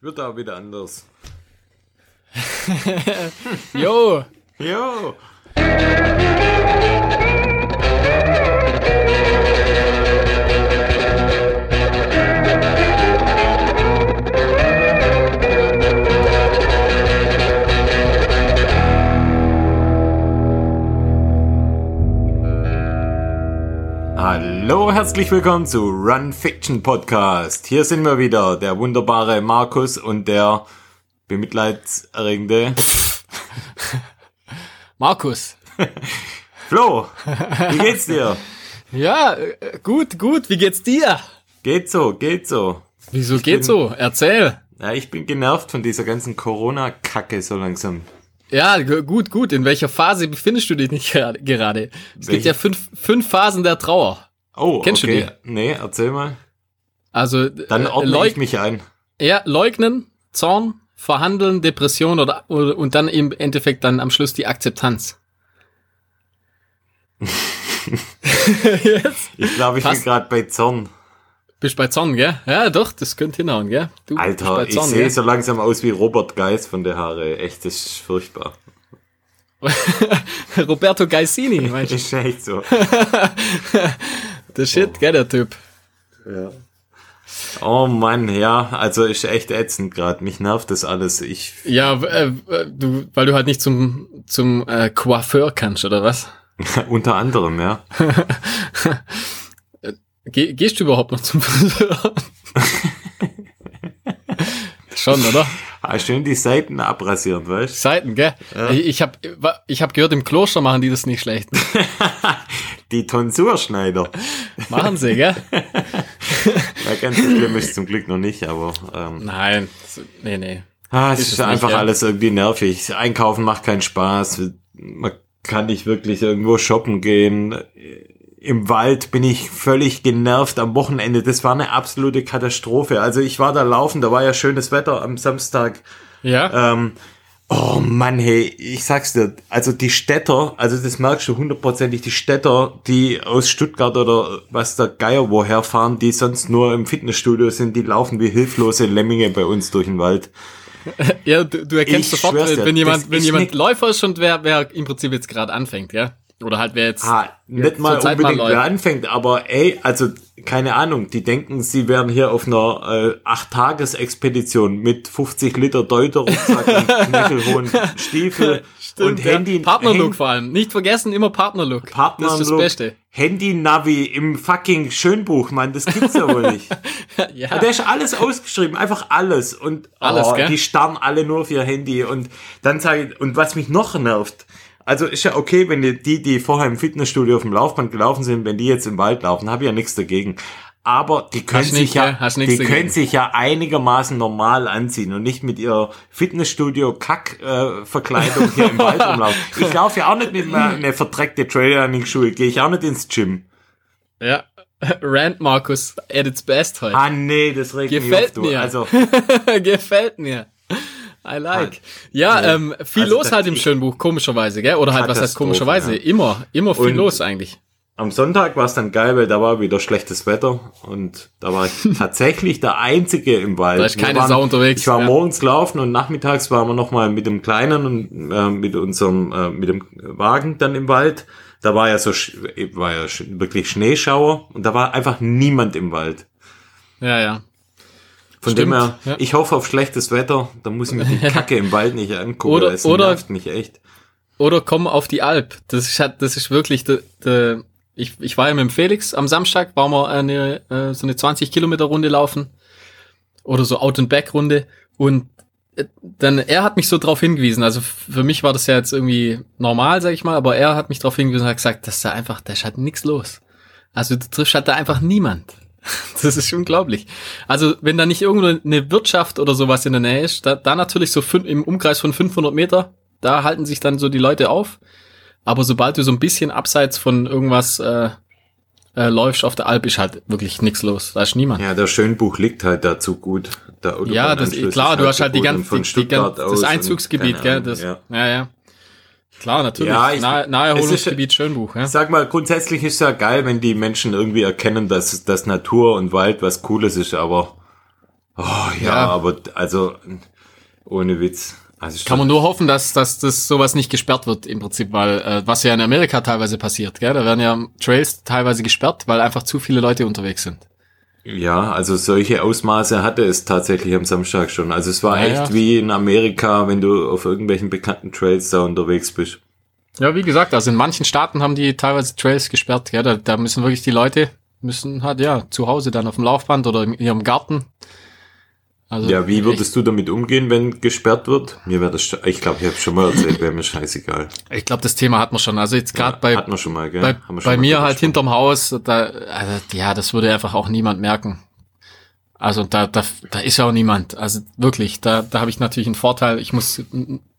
Wird auch wieder anders. Jo, Jo. herzlich willkommen zu Run Fiction Podcast. Hier sind wir wieder, der wunderbare Markus und der bemitleidserregende Markus. Flo. Wie geht's dir? Ja, äh, gut, gut. Wie geht's dir? Geht so, geht so. Wieso geht's so? Erzähl. Ja, ich bin genervt von dieser ganzen Corona-Kacke so langsam. Ja, gut, gut. In welcher Phase befindest du dich nicht gerade-? Es gibt Welche? ja fünf, fünf Phasen der Trauer. Oh, Kennst du okay. Nee, erzähl mal. Also Dann äh, ordne leug ich mich ein. ja, leugnen, Zorn, verhandeln, Depression oder, oder und dann im Endeffekt dann am Schluss die Akzeptanz. Jetzt Ich glaube, ich bin Passt. gerade bei Zorn. bist bei Zorn, gell? Ja, doch, das könnte hinhauen, gell? Du Alter, bei ich Zorn, sehe so langsam aus wie Robert Geis von der Haare. Echt, das ist furchtbar. Roberto Gaisini, meinst du? Ist echt so. Der Shit, gell, der Typ. Ja. Oh Mann, ja, also ist echt ätzend gerade. Mich nervt das alles. Ich, Ja, äh, w- du, weil du halt nicht zum, zum äh, Coiffeur kannst, oder was? unter anderem, ja. Geh, gehst du überhaupt noch zum Friseur? Schon, oder? Ah, schön die Seiten abrasieren, weißt Seiten, gell? Ich, ich habe ich hab gehört, im Kloster machen die das nicht schlecht. Die Tonsurschneider. Machen sie, gell? Ja, ganz so schlimm ist zum Glück noch nicht, aber ähm, Nein, nee, nee. ah, es Ist ist, nicht, einfach ja? alles irgendwie nervig. Einkaufen macht keinen Spaß. Man kann nicht wirklich irgendwo shoppen gehen. Im Wald bin ich völlig genervt am Wochenende. Das war eine absolute Katastrophe. Also ich war da laufen, da war ja schönes Wetter am Samstag. Ja? Ähm, oh Mann, hey, ich sag's dir, also die Städter, also das merkst du hundertprozentig, die Städter, die aus Stuttgart oder was der Geier woher fahren, die sonst nur im Fitnessstudio sind, die laufen wie hilflose Lemminge bei uns durch den Wald. ja, du, du erkennst ich sofort, dir, wenn jemand, wenn jemand Läufer ist und wer, wer im Prinzip jetzt gerade anfängt, ja? Oder halt wer jetzt. Ah, nicht mal mal unbedingt läuft. wer anfängt, aber ey, also keine Ahnung, die denken, sie wären hier auf einer äh, Acht-Tages-Expedition mit 50 Liter Deuter-Rucksack und knöchelhohen Stiefel und ja. Handy. Partnerlook Hand- vor allem. Nicht vergessen, immer Partnerlook. Partner das ist das Beste. Handy-Navi im fucking Schönbuch, Mann, das gibt's ja wohl nicht. Ja. Da ist alles ausgeschrieben, einfach alles. Und Alles, oh, die starren alle nur auf ihr Handy. Und dann sage ich, und was mich noch nervt, also ist ja okay, wenn die, die, die vorher im Fitnessstudio auf dem Laufband gelaufen sind, wenn die jetzt im Wald laufen, habe ich ja nichts dagegen. Aber die können Hast sich nicht, ja, die dagegen. können sich ja einigermaßen normal anziehen und nicht mit ihrer Fitnessstudio Kack äh, hier im Wald rumlaufen. Ich laufe ja auch nicht mit einer eine verdreckte Trailerrunning Schuhe, gehe ich auch nicht ins Gym. Ja. Rand Markus at its best heute. Ah nee, das regt mich Gefällt auf, du. mir. Also Gefällt mir. I like. Ja, Nee. ähm, viel Also los halt im Schönbuch, komischerweise, gell? Oder halt, was heißt komischerweise? ja. Immer, immer viel Und- los eigentlich. am Sonntag war es dann geil, weil da war wieder schlechtes Wetter und da war ich tatsächlich der Einzige im Wald. Da ist keine waren, Sau unterwegs, Ich war ja. morgens laufen und nachmittags waren wir nochmal mit dem Kleinen und äh, mit unserem, äh, mit dem Wagen dann im Wald. Da war ja so, war ja wirklich Schneeschauer und da war einfach niemand im Wald. Ja, ja. Von Stimmt, dem her, ja. ich hoffe auf schlechtes Wetter, da muss ich mir die Kacke im Wald nicht angucken. Oder- es oder- nervt mich echt. Oder komm auf die Alp. Das ist, halt- das ist wirklich, de, de, ich, ich war ja mit dem Felix am Samstag, waren wir eine, äh, so eine 20 Kilometer Runde laufen. Oder so Out-and-Back-Runde. Und äh, dann, er hat mich so drauf hingewiesen. Also für mich war das ja jetzt irgendwie normal, sag ich mal, aber er hat mich drauf hingewiesen und hat gesagt, dass da einfach, da ist halt nichts los. Also du triffst halt da einfach niemand. Das ist unglaublich. Also wenn da nicht irgendwo eine Wirtschaft oder sowas in der Nähe ist, da, da natürlich so fün- im Umkreis von 500 Meter, da halten sich dann so die Leute auf. Aber sobald du so ein bisschen abseits von irgendwas äh, äh, läufst auf der Alp, ist halt wirklich nichts los. Da ist niemand. Ja, der Schönbuch liegt halt dazu gut. Der Ja, das, klar, ist du hast halt die ganze, die, die, das Einzugsgebiet, gell? Das, ja. ja. ja, Klar, natürlich. Ja, ich- Nahe, es Naherholungsgebiet Schönbuch, ja. Ich sag mal, grundsätzlich ist ja geil, wenn die Menschen irgendwie erkennen, dass, dass Natur und Wald was Cooles ist, aber Oh ja, Ja. aber also ohne Witz. Also Kann man nur hoffen, dass, dass das sowas nicht gesperrt wird im Prinzip, weil äh, was ja in Amerika teilweise passiert, gell? Da werden ja Trails teilweise gesperrt, weil einfach zu viele Leute unterwegs sind. Ja, also solche Ausmaße hatte es tatsächlich am Samstag schon. Also es war Ja, echt wie in Amerika, wenn du auf irgendwelchen bekannten Trails da unterwegs bist. Ja, wie gesagt, also in manchen Staaten haben die teilweise Trails gesperrt, ja, da, da müssen wirklich die Leute müssen halt ja zu Hause dann auf dem Laufband oder in ihrem Garten. Also Ja, wie würdest du damit umgehen, wenn gesperrt wird? Mir wäre das, ich glaube, ich habe schon mal erzählt, wäre mir scheißegal. Ich glaube, das Thema hat man schon. Also jetzt gerade bei Hatten wir schon mal, gell? bei, bei mal mir halt gesprochen. hinterm Haus, da, also, ja, das würde einfach auch niemand merken. Also da, da, da ist ja auch niemand. Also wirklich, da, da habe ich natürlich einen Vorteil. Ich muss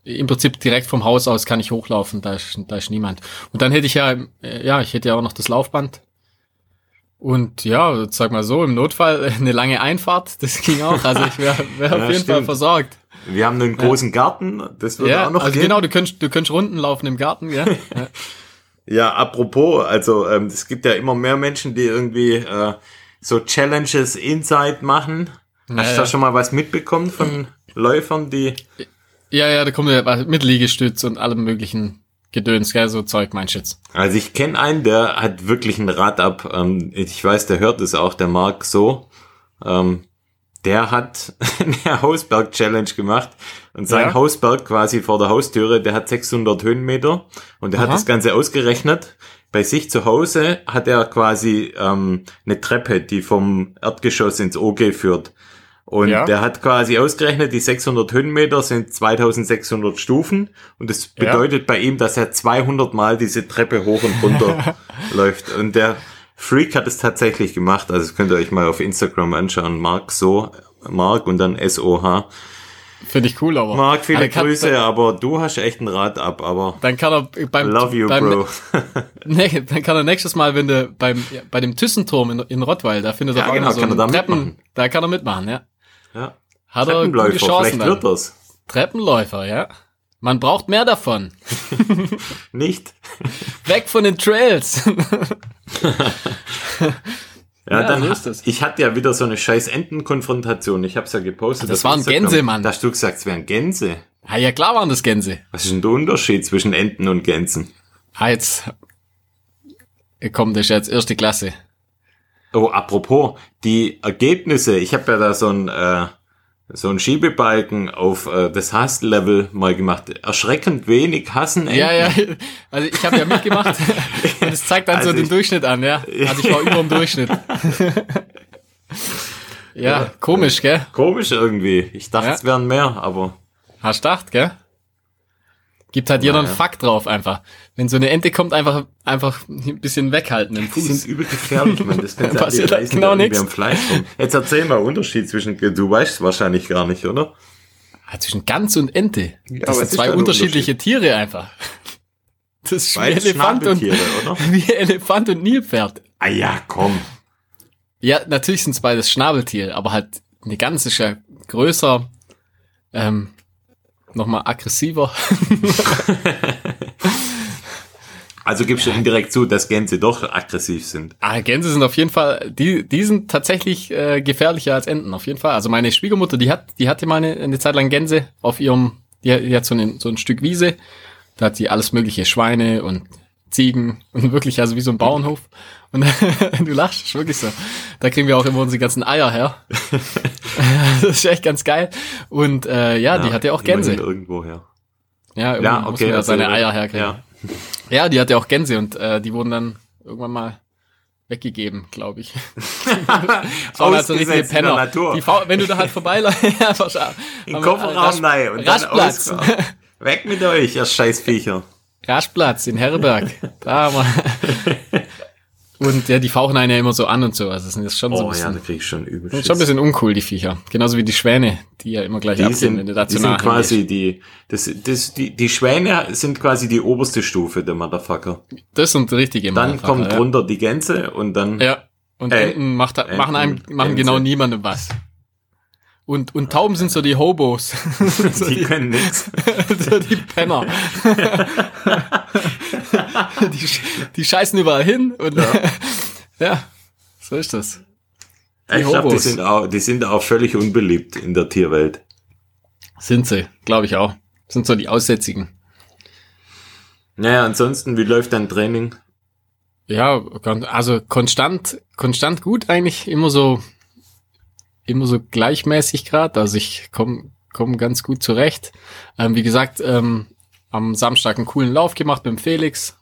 im Prinzip direkt vom Haus aus kann ich hochlaufen, da ist, da ist niemand. Und dann hätte ich ja, ja, ich hätte ja auch noch das Laufband. Und ja, sag mal so, im Notfall eine lange Einfahrt, das ging auch. Also ich wäre wär Ja, auf jeden Fall stimmt. versorgt. Wir haben einen großen Garten, das würde Ja, auch noch also gehen. genau, du könntest, du könntest Runden laufen im Garten, ja. ja. Ja, apropos, also ähm, es gibt ja immer mehr Menschen, die irgendwie äh, so Challenges inside machen. Hast Ja, du ja. da schon mal was mitbekommen von Läufern, die Ja, ja, da kommt ja mit Liegestütz und allem möglichen Gedöns, gell, so Zeug, mein Schütz. Also ich kenne einen, der hat wirklich ein Rad ab. Ähm, ich weiß, der hört es auch, der Marc so. Ähm, der hat eine Hausberg-Challenge gemacht und sein Ja. Hausberg quasi vor der Haustüre, der hat 600 Höhenmeter und der hat das Ganze ausgerechnet. Bei sich zu Hause hat er quasi ähm, eine Treppe, die vom Erdgeschoss ins OG führt. Und Ja. der hat quasi ausgerechnet, die 600 Höhenmeter sind 2600 Stufen und das Ja. bedeutet bei ihm, dass er 200 Mal diese Treppe hoch und runter läuft. Und der Freak hat es tatsächlich gemacht, also das könnt ihr euch mal auf Instagram anschauen, Mark so, Mark und dann S-O-H. Finde ich cool, aber. Mark, viele kann, Grüße, aber du hast echt ein Rad ab, aber Dann kann er beim, love you, beim bro. Nee, dann kann er nächstes Mal, wenn du beim, ja, bei dem Thyssenturm in, in Rottweil, da findet er Ja, auch genau, so kann er da Treppen, mitmachen. da kann er mitmachen, ja. Ja. Hat er gute Chancen vielleicht wird das. Treppenläufer, ja. Man braucht mehr davon. Nicht? Weg von den Trails. Ja, Ja, dann, ist es. ich hatte ja wieder so eine scheiß Entenkonfrontation. Ich hab's ja gepostet. Das waren. Gänse, Mann. Da hast du gesagt, es wären Gänse. ah, ja, klar waren das Gänse. Was ist denn der Unterschied zwischen Enten und Gänsen? Ah, jetzt, komm, das ist jetzt erste Klasse. Oh, apropos, die Ergebnisse. Ich habe ja da so ein, äh, so ein Schiebebalken auf äh, das Hasslevel mal gemacht. Erschreckend wenig hassen Enten. Ja, ja, also ich habe ja mitgemacht und es zeigt dann Also so den Durchschnitt an, ja. Also ich war über dem Durchschnitt. ja, komisch, gell? Komisch irgendwie. Ich dachte, Ja. es wären mehr, aber Hast gedacht, gell? Gibt halt jeder Ja, ja. einen Fakt drauf einfach. Wenn so eine Ente kommt, einfach, einfach ein bisschen weghalten im die sind Fuß. übel gefährlich, man. Das könnte Passiert halt genau rum. Jetzt erzähl mal Unterschied zwischen, du weißt es wahrscheinlich gar nicht, oder? Ah, zwischen Gans und Ente. aber das sind zwei unterschiedliche Tiere einfach. Das ist wie Elefant und, oder? wie Elefant und Nilpferd. Ah ja, komm. Ja, natürlich sind es beides Schnabeltiere, aber halt eine Gans ist ja größer, ähm, nochmal aggressiver. Also gibst du indirekt zu, dass Gänse doch aggressiv sind. Ah, Gänse sind auf jeden Fall, die, die sind tatsächlich äh, gefährlicher als Enten, auf jeden Fall. Also meine Schwiegermutter, die hat, die hatte mal eine, eine Zeit lang Gänse auf ihrem, die, hat- die hat so, ein so ein Stück Wiese, da hat sie alles mögliche Schweine und Ziegen und wirklich also wie so ein Bauernhof. Und du lachst, ist wirklich so. Da kriegen wir auch immer unsere ganzen Eier her. das ist echt ganz geil. Und äh, ja, die hat ja auch Gänse. Irgendwo her. Ja, Ja, irgendwo muss okay. man ja also, seine Eier herkriegen. Ja. Ja, die hatte auch Gänse und äh, die wurden dann irgendwann mal weggegeben, glaube ich. Das waren halt so richtige Ausgesetzt in der Penner. Natur. Die Fa wenn du da halt vorbeiläufst, ja, äh, Kofferraum Rasch- rein und dann Raschplatz. aus. Weg mit euch, ihr Scheißviecher. Raschplatz in Herberg. Da wir. Und ja, die fauchen einen ja immer so an und so. Also das ist schon so ein Oh ja, bisschen, da krieg ich schon übel schon ein Schiss. bisschen uncool, die Viecher. Genauso wie die Schwäne, die ja immer gleich Die abgehen, sind, wenn du da die sind quasi die, das, das, die, die Schwäne sind quasi die oberste Stufe der Motherfucker. Das sind richtige Dann Motherfucker, kommt ja. runter die Gänse und dann, Ja. Und Äh, Enten macht, machen einem, Enten, machen Ente. genau niemandem was. Und, und Tauben sind so die Hobos. die die, können nix. so die Penner. die, die scheißen überall hin und ja. so ist das. ich glaube, die sind auch, die sind auch völlig unbeliebt in der Tierwelt. Sind sie, glaube ich auch. Sind so die Aussätzigen. Naja, ansonsten, wie läuft dein Training? Ja, also konstant, konstant gut eigentlich, immer so, immer so gleichmäßig gerade. Also ich komme komm ganz gut zurecht. Ähm, wie gesagt, ähm, am Samstag einen coolen Lauf gemacht mit dem Felix,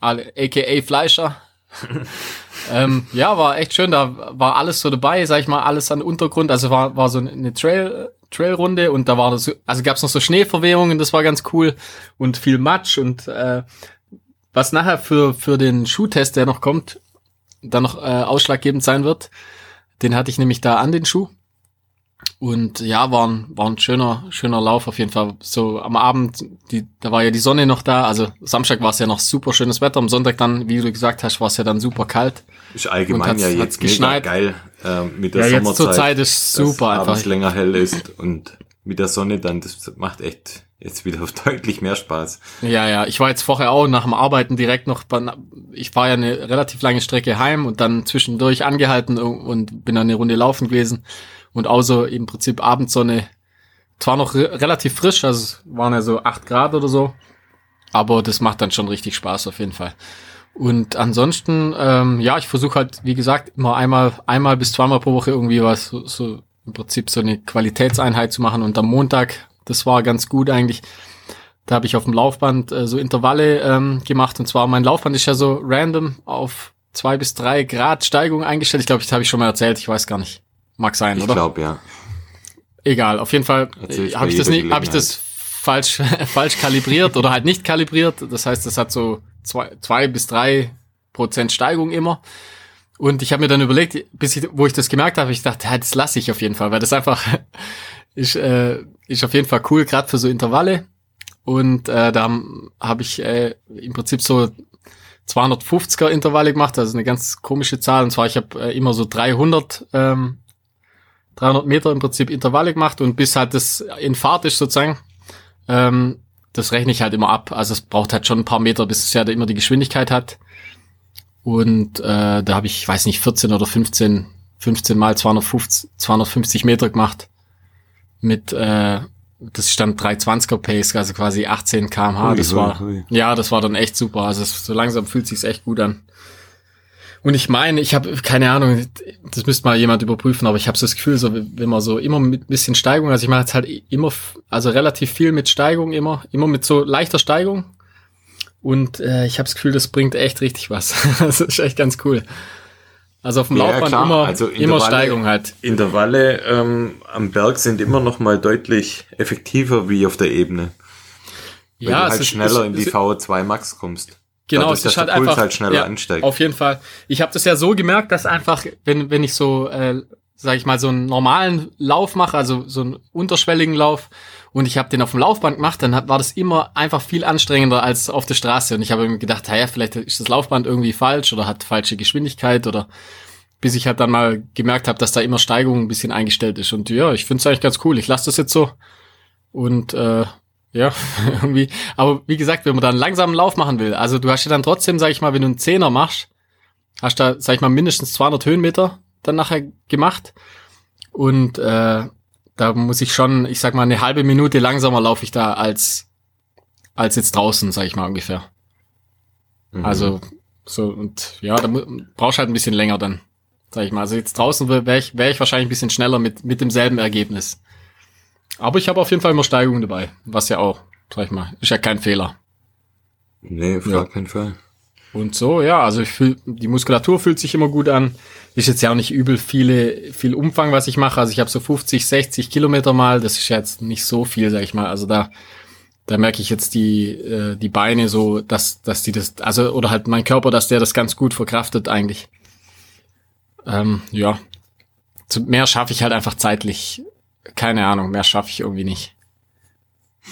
aka Fleischer. ähm, ja, war echt schön. Da war alles so dabei, sag ich mal, alles an Untergrund. Also war, war so eine Trail, Trailrunde und da war so, also gab's noch so Schneeverwehungen, das war ganz cool und viel Matsch und äh, was nachher für, für den Schuhtest, der noch kommt, dann noch äh, ausschlaggebend sein wird. Den hatte ich nämlich da an den Schuh. Und ja, war ein, war ein schöner, schöner Lauf auf jeden Fall. So am Abend, die, da war ja die Sonne noch da. Also Samstag war es ja noch super schönes Wetter. Am Sonntag dann, wie du gesagt hast, war es ja dann super kalt. Ist allgemein ja jetzt geschneit. geil äh, mit der ja, Sommerzeit. Jetzt zur Zeit ist super dass einfach. länger hell ist und mit der Sonne dann, das macht echt jetzt wieder deutlich mehr Spaß. Ja, ja, ich war jetzt vorher auch nach dem Arbeiten direkt noch, ich fahre ja eine relativ lange Strecke heim und dann zwischendurch angehalten und bin dann eine Runde laufen gewesen und außer im Prinzip Abendsonne, zwar noch re relativ frisch, also waren ja so acht Grad oder so, aber das macht dann schon richtig Spaß auf jeden Fall. Und ansonsten, ähm, ja, ich versuche halt, wie gesagt, immer einmal, einmal bis zweimal pro Woche irgendwie was, so, so im Prinzip so eine Qualitätseinheit zu machen. Und am Montag das war ganz gut eigentlich. Da habe ich auf dem Laufband äh, so Intervalle ähm, gemacht. Und zwar mein Laufband ist ja so random auf zwei bis drei Grad Steigung eingestellt. Ich glaube, das habe ich schon mal erzählt. Ich weiß gar nicht. Mag sein, ich oder? Ich glaube, ja. Egal. Auf jeden Fall habe ich das nicht, habe ich das falsch, falsch kalibriert oder halt nicht kalibriert. Das heißt, das hat so zwei, zwei bis drei Prozent Steigung immer. Und ich habe mir dann überlegt, bis ich, wo ich das gemerkt habe, ich dachte, ja, das lasse ich auf jeden Fall, weil das einfach ist, äh, ist auf jeden Fall cool, gerade für so Intervalle. Und äh, da habe ich äh, im Prinzip so 250er Intervalle gemacht, also eine ganz komische Zahl. Und zwar, ich habe äh, immer so 300, ähm, 300 Meter im Prinzip Intervalle gemacht und bis halt das in Fahrt ist sozusagen, ähm, das rechne ich halt immer ab. Also es braucht halt schon ein paar Meter, bis es ja immer die Geschwindigkeit hat. Und äh, da habe ich, weiß nicht, 14 oder 15, 15 mal 250, 250 Meter gemacht mit, äh, das stand 320er Pace, also quasi 18 kmh. Ui, das war, ui. ja, das war dann echt super. Also es, so langsam fühlt sich's echt gut an. Und ich meine, ich habe keine Ahnung, das müsste mal jemand überprüfen, aber ich habe so das Gefühl, so wenn man so immer mit bisschen Steigung, also ich mache jetzt halt immer, also relativ viel mit Steigung immer, immer mit so leichter Steigung. Und äh, ich habe das Gefühl, das bringt echt richtig was. das ist echt ganz cool. Also auf dem ja, Laufband klar. immer, also immer Steigung halt. Intervalle ähm, am Berg sind immer noch mal deutlich effektiver wie auf der Ebene. Weil ja, du halt schneller ist, in die VO2 Max kommst. Genau, Dadurch, es ist halt einfach halt schneller ja, ansteigt. Auf jeden Fall. Ich habe das ja so gemerkt, dass einfach, wenn wenn ich so, äh, sag ich mal, so einen normalen Lauf mache, also so einen unterschwelligen Lauf, und ich habe den auf dem Laufband gemacht, dann war das immer einfach viel anstrengender als auf der Straße. Und ich habe mir gedacht, naja, vielleicht ist das Laufband irgendwie falsch oder hat falsche Geschwindigkeit oder bis ich halt dann mal gemerkt habe, dass da immer Steigung ein bisschen eingestellt ist. Und ja, ich finde es eigentlich ganz cool. Ich lasse das jetzt so. Und äh, ja, irgendwie. Aber wie gesagt, wenn man da einen langsamen Lauf machen will, also du hast ja dann trotzdem, sag ich mal, wenn du einen Zehner machst, hast da, sag ich mal, mindestens 200 Höhenmeter dann nachher gemacht. Und äh, da muss ich schon, ich sag mal, eine halbe Minute langsamer laufe ich da als, als jetzt draußen, sag ich mal ungefähr. Mhm. Also, so, und ja, da brauchst halt ein bisschen länger dann, sag ich mal. Also jetzt draußen wäre ich, wär ich wahrscheinlich ein bisschen schneller mit, mit demselben Ergebnis. Aber ich habe auf jeden Fall immer Steigungen dabei, was ja auch, sag ich mal, ist ja kein Fehler. Nee, auf ja. keinen Fall. Und so, ja, also ich fühl, die Muskulatur fühlt sich immer gut an. Ist jetzt ja auch nicht übel viele, viel Umfang, was ich mache. Also ich habe so 50, 60 Kilometer mal. Das ist jetzt nicht so viel, sag ich mal. Also da, da merke ich jetzt die, äh, die Beine so, dass, dass die das, also, oder halt mein Körper, dass der das ganz gut verkraftet eigentlich. Ähm, ja. Zu, mehr schaffe ich halt einfach zeitlich. Keine Ahnung, mehr schaffe ich irgendwie nicht.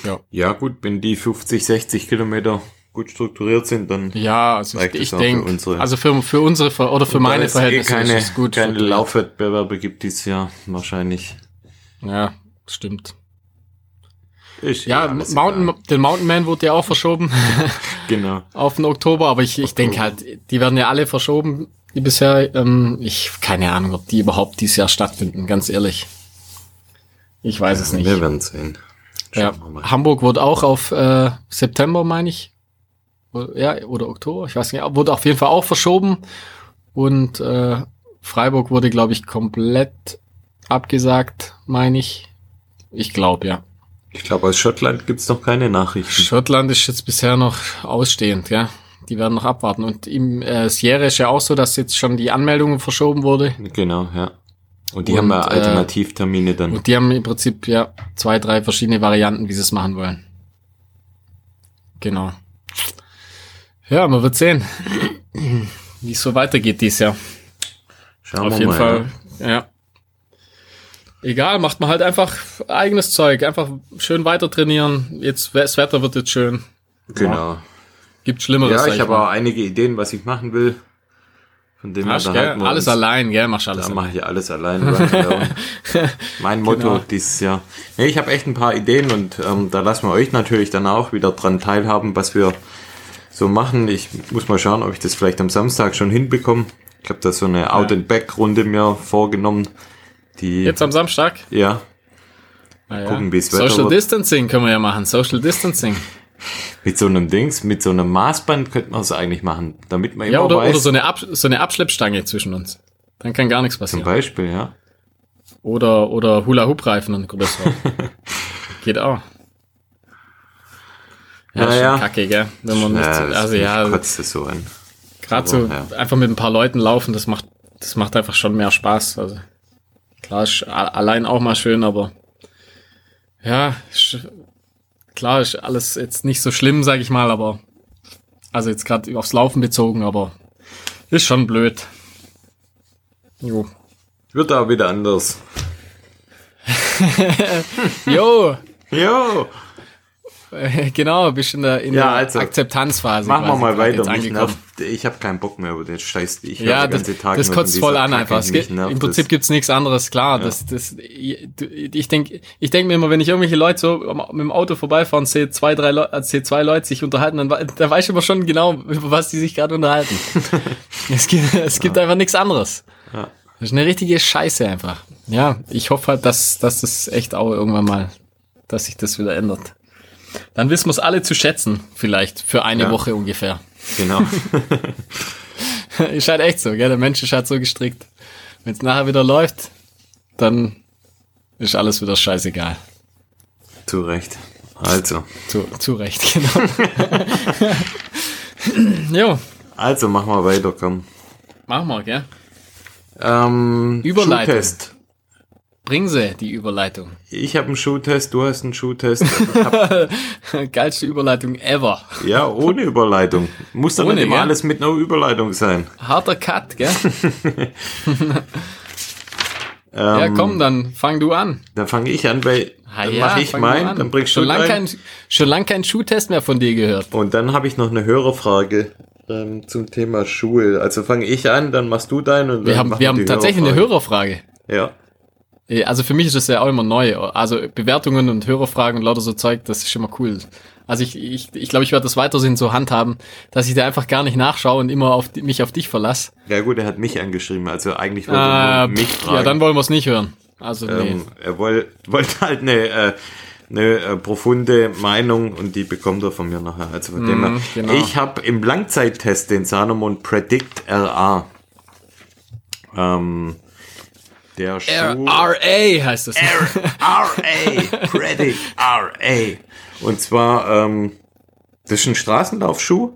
Ja. Ja, gut, wenn die 50, 60 Kilometer gut strukturiert sind, dann ja, also ich, ich denke, also für, für unsere oder für meine eh Verhältnisse eh keine, ist es gut. Keine Laufwettbewerbe gibt dieses Jahr wahrscheinlich. Ja, stimmt. Ich, ja, ja Mountain, egal. den Mountain Man wurde ja auch verschoben. genau. Auf den Oktober, aber ich, ich denke halt, die werden ja alle verschoben. die bisher. Ähm, ich keine Ahnung, ob die überhaupt dieses Jahr stattfinden, ganz ehrlich. Ich weiß es nicht. Wir werden sehen. Ja, Hamburg wurde auch auf äh, September, meine ich. Ja, oder Oktober, ich weiß nicht, wurde auf jeden Fall auch verschoben. Und äh, Freiburg wurde, glaube ich, komplett abgesagt, meine ich. Ich glaube, ja. Ich glaube, aus Schottland gibt's noch keine Nachrichten. Schottland ist jetzt bisher noch ausstehend, ja. Die werden noch abwarten. Und im äh, Sierra ist ja auch so, dass jetzt schon die Anmeldungen verschoben wurde. Genau, ja. Und die und, haben ja äh, Alternativtermine dann. Und die haben im Prinzip ja zwei, drei verschiedene Varianten, wie sie es machen wollen. Genau. Ja, man wird sehen, wie es so weitergeht dieses Jahr. Schauen Auf wir jeden mal, Fall, ja. ja. Egal, macht man halt einfach eigenes Zeug, einfach schön weiter trainieren. Jetzt das Wetter wird jetzt schön. Genau. Ja. Gibt Schlimmeres. Ja, ich habe auch einige Ideen, was ich machen will. Von dem Hast, gell? Alles uns. allein, gell? Machst alles. Da mache ich alles allein. mein Motto genau. dieses Jahr. Nee, ich habe echt ein paar Ideen und ähm, da lassen wir euch natürlich dann auch wieder dran teilhaben, was wir so machen. Ich muss mal schauen, ob ich das vielleicht am Samstag schon hinbekomme. Ich habe da so eine Out-and-Back-Runde mir vorgenommen. Die, Jetzt am Samstag? Ja. Ah, ja. Gucken, wie es Social wird. Distancing können wir ja machen. Social Distancing. Mit so einem Dings, mit so einem Maßband könnte man es eigentlich machen, damit man immer ja, oder, weiß. Oder so eine, Ab so eine Abschleppstange zwischen uns. Dann kann gar nichts passieren. Zum Beispiel, ja. Oder, oder Hula-Hoop-Reifen und größer. Geht auch. Ja, ja, ja. kacke, gell? Wenn man ja, nicht, also ja. Kotzt es so an. Gerade so ja. einfach mit ein paar Leuten laufen, das macht, das macht einfach schon mehr Spaß. Also klar, ist allein auch mal schön, aber ja, klar ist alles jetzt nicht so schlimm, sag ich mal, aber also jetzt gerade aufs Laufen bezogen, aber ist schon blöd. Jo. Wird da wieder anders. jo. Jo. Genau, bist in der, in ja, also, der Akzeptanzphase. Machen wir mal weiter. Nervt, ich habe keinen Bock mehr über den Scheiß. Ich ja, das, das kotzt voll an einfach. Geht, Im Prinzip gibt's nichts anderes. Klar, ja. das, das, ich denke ich denk mir immer, wenn ich irgendwelche Leute so mit dem Auto vorbeifahren, sehe zwei, drei Leute, sehe zwei Leute sich unterhalten, dann, dann weiß ich aber schon genau, über was die sich gerade unterhalten. es gibt, es gibt ja. einfach nichts anderes. Ja. Das ist eine richtige Scheiße einfach. Ja, ich hoffe halt, dass, dass das echt auch irgendwann mal, dass sich das wieder ändert. Dann wissen wir es alle zu schätzen, vielleicht für eine ja. Woche ungefähr. Genau. ist halt echt so, gell? Der Mensch ist halt so gestrickt. Wenn es nachher wieder läuft, dann ist alles wieder scheißegal. Zu Recht. Also. Zu, zu Recht, genau. jo. Also, machen wir weiter, komm. Machen wir, gell? Ähm, Überleitung. Schuhtest. Bring sie, die Überleitung. Ich habe einen Schuhtest, du hast einen Schuhtest. Geilste Überleitung ever. Ja, ohne Überleitung. Muss doch nicht immer gell? alles mit einer Überleitung sein. Harter Cut, gell? ja, ähm, komm, dann fang du an. Dann fange ich an, weil ha, dann ja, mache ich meinen, dann bringst schon du lang kein, Schon lange kein Schuhtest mehr von dir gehört. Und dann habe ich noch eine Hörerfrage ähm, zum Thema Schuhe. Also fange ich an, dann machst du deinen und wir haben, wir haben tatsächlich eine Hörerfrage. Ja. Also für mich ist das ja auch immer neu. Also Bewertungen und Hörerfragen und lauter so Zeug, das ist schon mal cool. Also ich ich, ich, glaube, ich werde das weitersehen so handhaben, dass ich da einfach gar nicht nachschaue und immer auf mich auf dich verlasse. Ja gut, er hat mich angeschrieben, also eigentlich wollte er äh, mich fragen. Ja, dann wollen wir es nicht hören. Also nee. Ähm, er wollte wollt halt eine, äh, eine äh, profunde Meinung und die bekommt er von mir nachher. Also von mm, dem her. Genau. Ich habe im Langzeittest den Salomon Predict RA. Ähm, der Schuh. RA heißt das. RA, Credit RA. Und zwar, ähm, das ist ein Straßenlaufschuh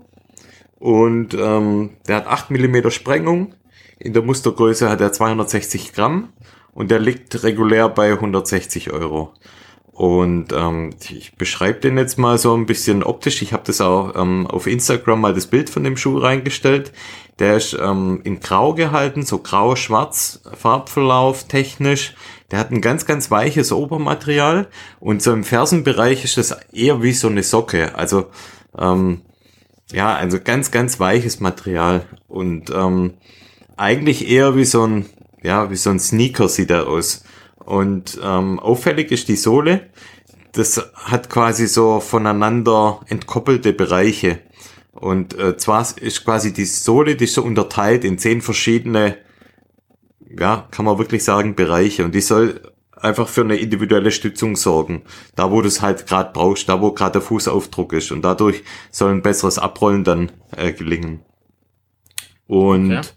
und ähm, der hat 8 mm Sprengung. In der Mustergröße hat er 260 Gramm und der liegt regulär bei 160 Euro. Und ähm, ich beschreibe den jetzt mal so ein bisschen optisch. Ich habe das auch ähm, auf Instagram mal das Bild von dem Schuh reingestellt. Der ist ähm, in Grau gehalten, so grau-schwarz Farbverlauf technisch. Der hat ein ganz, ganz weiches Obermaterial und so im Fersenbereich ist das eher wie so eine Socke. Also ähm, ja, also ganz, ganz weiches Material und ähm, eigentlich eher wie so ein ja wie so ein Sneaker sieht er aus. Und ähm, auffällig ist die Sohle. Das hat quasi so voneinander entkoppelte Bereiche. Und äh, zwar ist quasi die Sohle, die ist so unterteilt in zehn verschiedene, ja, kann man wirklich sagen, Bereiche. Und die soll einfach für eine individuelle Stützung sorgen. Da, wo du es halt gerade brauchst, da, wo gerade der Fußaufdruck ist. Und dadurch soll ein besseres Abrollen dann äh, gelingen. Und okay.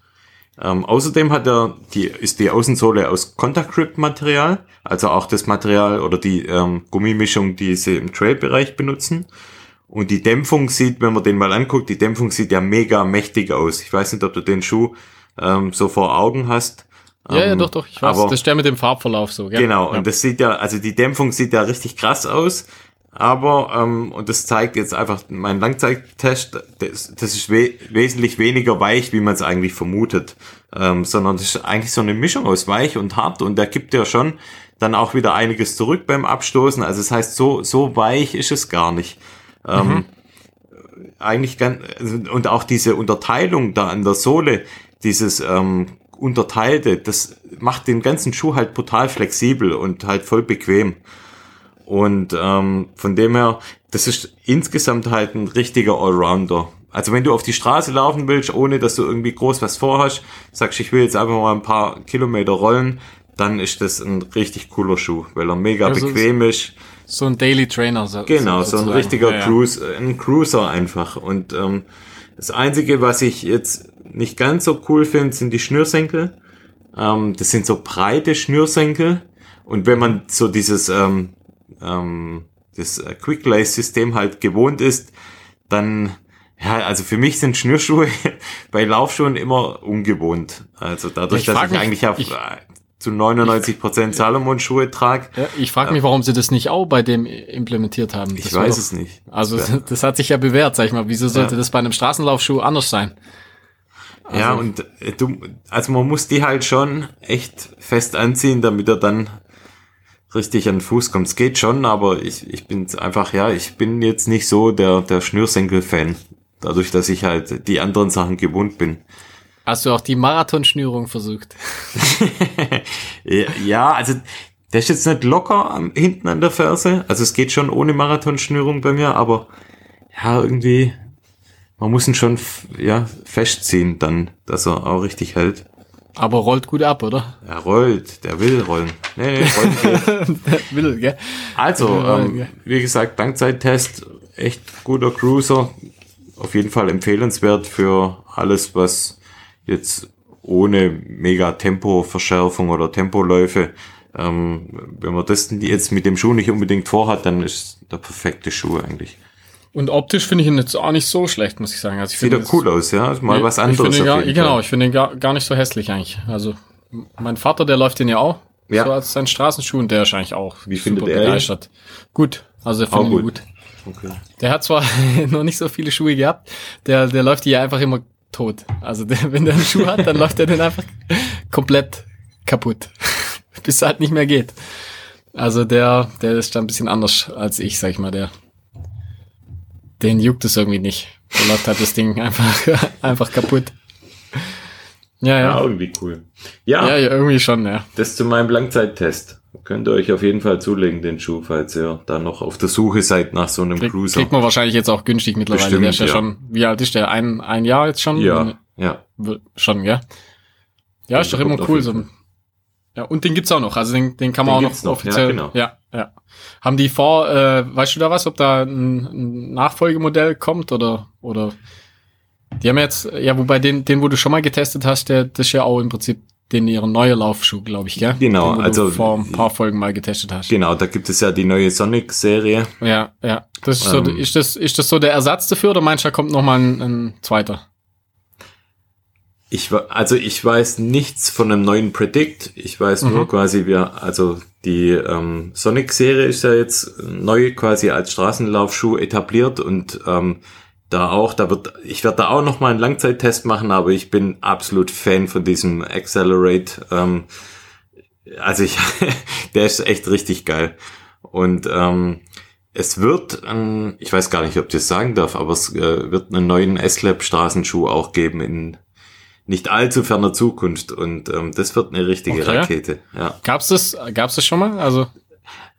ähm, außerdem hat er die, ist die Außensohle aus Contact Grip Material, also auch das Material oder die ähm, Gummimischung, die sie im Trail-Bereich benutzen. Und die Dämpfung sieht, wenn man den mal anguckt, die Dämpfung sieht ja mega mächtig aus. Ich weiß nicht, ob du den Schuh ähm, so vor Augen hast. Ja, ja, ähm, doch, doch, ich weiß. Aber, das ist der mit dem Farbverlauf so, gell? Genau, ja. und das sieht ja, also die Dämpfung sieht ja richtig krass aus. Aber, ähm, und das zeigt jetzt einfach mein Langzeittest, das, das ist we wesentlich weniger weich, wie man es eigentlich vermutet. Ähm, sondern das ist eigentlich so eine Mischung aus weich und hart und der gibt ja schon dann auch wieder einiges zurück beim Abstoßen. Also das heißt, so, so weich ist es gar nicht. Ähm, mhm. Eigentlich ganz, und auch diese Unterteilung da an der Sohle, dieses ähm, Unterteilte, das macht den ganzen Schuh halt total flexibel und halt voll bequem. Und ähm, von dem her, das ist insgesamt halt ein richtiger Allrounder. Also wenn du auf die Straße laufen willst, ohne dass du irgendwie groß was vorhast, sagst, ich will jetzt einfach mal ein paar Kilometer rollen, dann ist das ein richtig cooler Schuh, weil er mega also bequem ist. So ein Daily Trainer. So, genau, so ein richtiger ja, Cruise, ein Cruiser einfach. Und ähm, das Einzige, was ich jetzt nicht ganz so cool finde, sind die Schnürsenkel. Ähm, das sind so breite Schnürsenkel. Und wenn man so dieses ähm, ähm, das äh, Quick Lace System halt gewohnt ist, dann ja, also für mich sind Schnürschuhe bei Laufschuhen immer ungewohnt. Also dadurch, ich dass ich mich, eigentlich auf ich, äh, zu 99 Prozent Salomon-Schuhe trage. Ja, ich frage mich, warum sie das nicht auch bei dem implementiert haben. Das ich weiß doch, es nicht. Also das, hat sich ja bewährt, sag ich mal. Wieso sollte ja. das bei einem Straßenlaufschuh anders sein? Also, ja, und äh, du, also man muss die halt schon echt fest anziehen, damit er dann richtig an den Fuß kommt. Es geht schon, aber ich, ich bin einfach, ja, ich bin jetzt nicht so der, der Schnürsenkel-Fan. Dadurch, dass ich halt die anderen Sachen gewohnt bin. Hast du auch die Marathonschnürung versucht? ja, also der ist jetzt nicht locker am, hinten an der Ferse. Also es geht schon ohne Marathonschnürung bei mir, aber ja, irgendwie, man muss ihn schon ja, festziehen dann, dass er auch richtig hält. Aber rollt gut ab, oder? Er rollt, der will rollen. Nee, nee, rollen der will, gell? Also, ähm, wie gesagt, Langzeittest, echt guter Cruiser. Auf jeden Fall empfehlenswert für alles, was jetzt ohne mega Tempoverschärfung oder Tempoläufe, ähm, wenn man das jetzt mit dem Schuh nicht unbedingt vorhat, dann ist der perfekte Schuh eigentlich. Und optisch finde ich ihn jetzt auch nicht so schlecht, muss ich sagen. Also ich Sieht doch cool aus, ja. Mal nee, was anderes. Ich gar, genau, ich finde ihn gar, gar nicht so hässlich eigentlich. Also mein Vater, der läuft den ja auch. Ja. So als sein Straßenschuh und der ist eigentlich auch Wie findet begeistert. Er gut, also er findet ihn gut. Okay. Der hat zwar noch nicht so viele Schuhe gehabt, der, der läuft die ja einfach immer tot. Also der, wenn der einen Schuh hat, dann läuft er den einfach komplett kaputt. Bis er halt nicht mehr geht. Also der, der ist da ein bisschen anders als ich, sag ich mal, der den juckt es irgendwie nicht. Da läuft halt das Ding einfach, einfach kaputt. Ja, ja. Ja, irgendwie cool. Ja, ja, irgendwie schon, ja. Das zu meinem Langzeittest. Könnt ihr euch auf jeden Fall zulegen, den Schuh, falls ihr da noch auf der Suche seid nach so einem Krieg, Cruiser. Kriegt man wahrscheinlich jetzt auch günstig mittlerweile. Bestimmt, der ist ja, ja, schon, wie alt ist der? Ein, ein Jahr jetzt schon? Ja, ja. Schon, ja. Ja, ist doch immer cool. So, ja, und den gibt's auch noch. Also den, den kann man den auch noch, noch offiziell. Ja, genau. ja, ja. Haben die vor, äh, weißt du da was, ob da ein, ein Nachfolgemodell kommt oder, oder die haben jetzt, ja, wobei den, den, wo du schon mal getestet hast, der, das ist ja auch im Prinzip den ihren neue Laufschuh, glaube ich, gell? Genau, den, also vor ein paar Folgen mal getestet hast. Genau, da gibt es ja die neue Sonic-Serie. Ja, ja. Das ist, ähm, so, ist, das, ist das so der Ersatz dafür oder meinst du, da kommt noch mal ein, ein zweiter? Ich also ich weiß nichts von einem neuen Predict. Ich weiß mhm. nur quasi, wir also die ähm, Sonic-Serie ist ja jetzt neu quasi als Straßenlaufschuh etabliert und ähm, da auch, da wird, ich werde da auch noch mal einen Langzeittest machen, aber ich bin absolut Fan von diesem Accelerate. Ähm, also ich, der ist echt richtig geil. Und ähm, es wird, ein, ich weiß gar nicht, ob ich das sagen darf, aber es äh, wird einen neuen S-Lab Straßenschuh auch geben in nicht allzu ferner Zukunft und ähm, das wird eine richtige okay. Rakete. Ja. Gab's das, gab's das schon mal? Also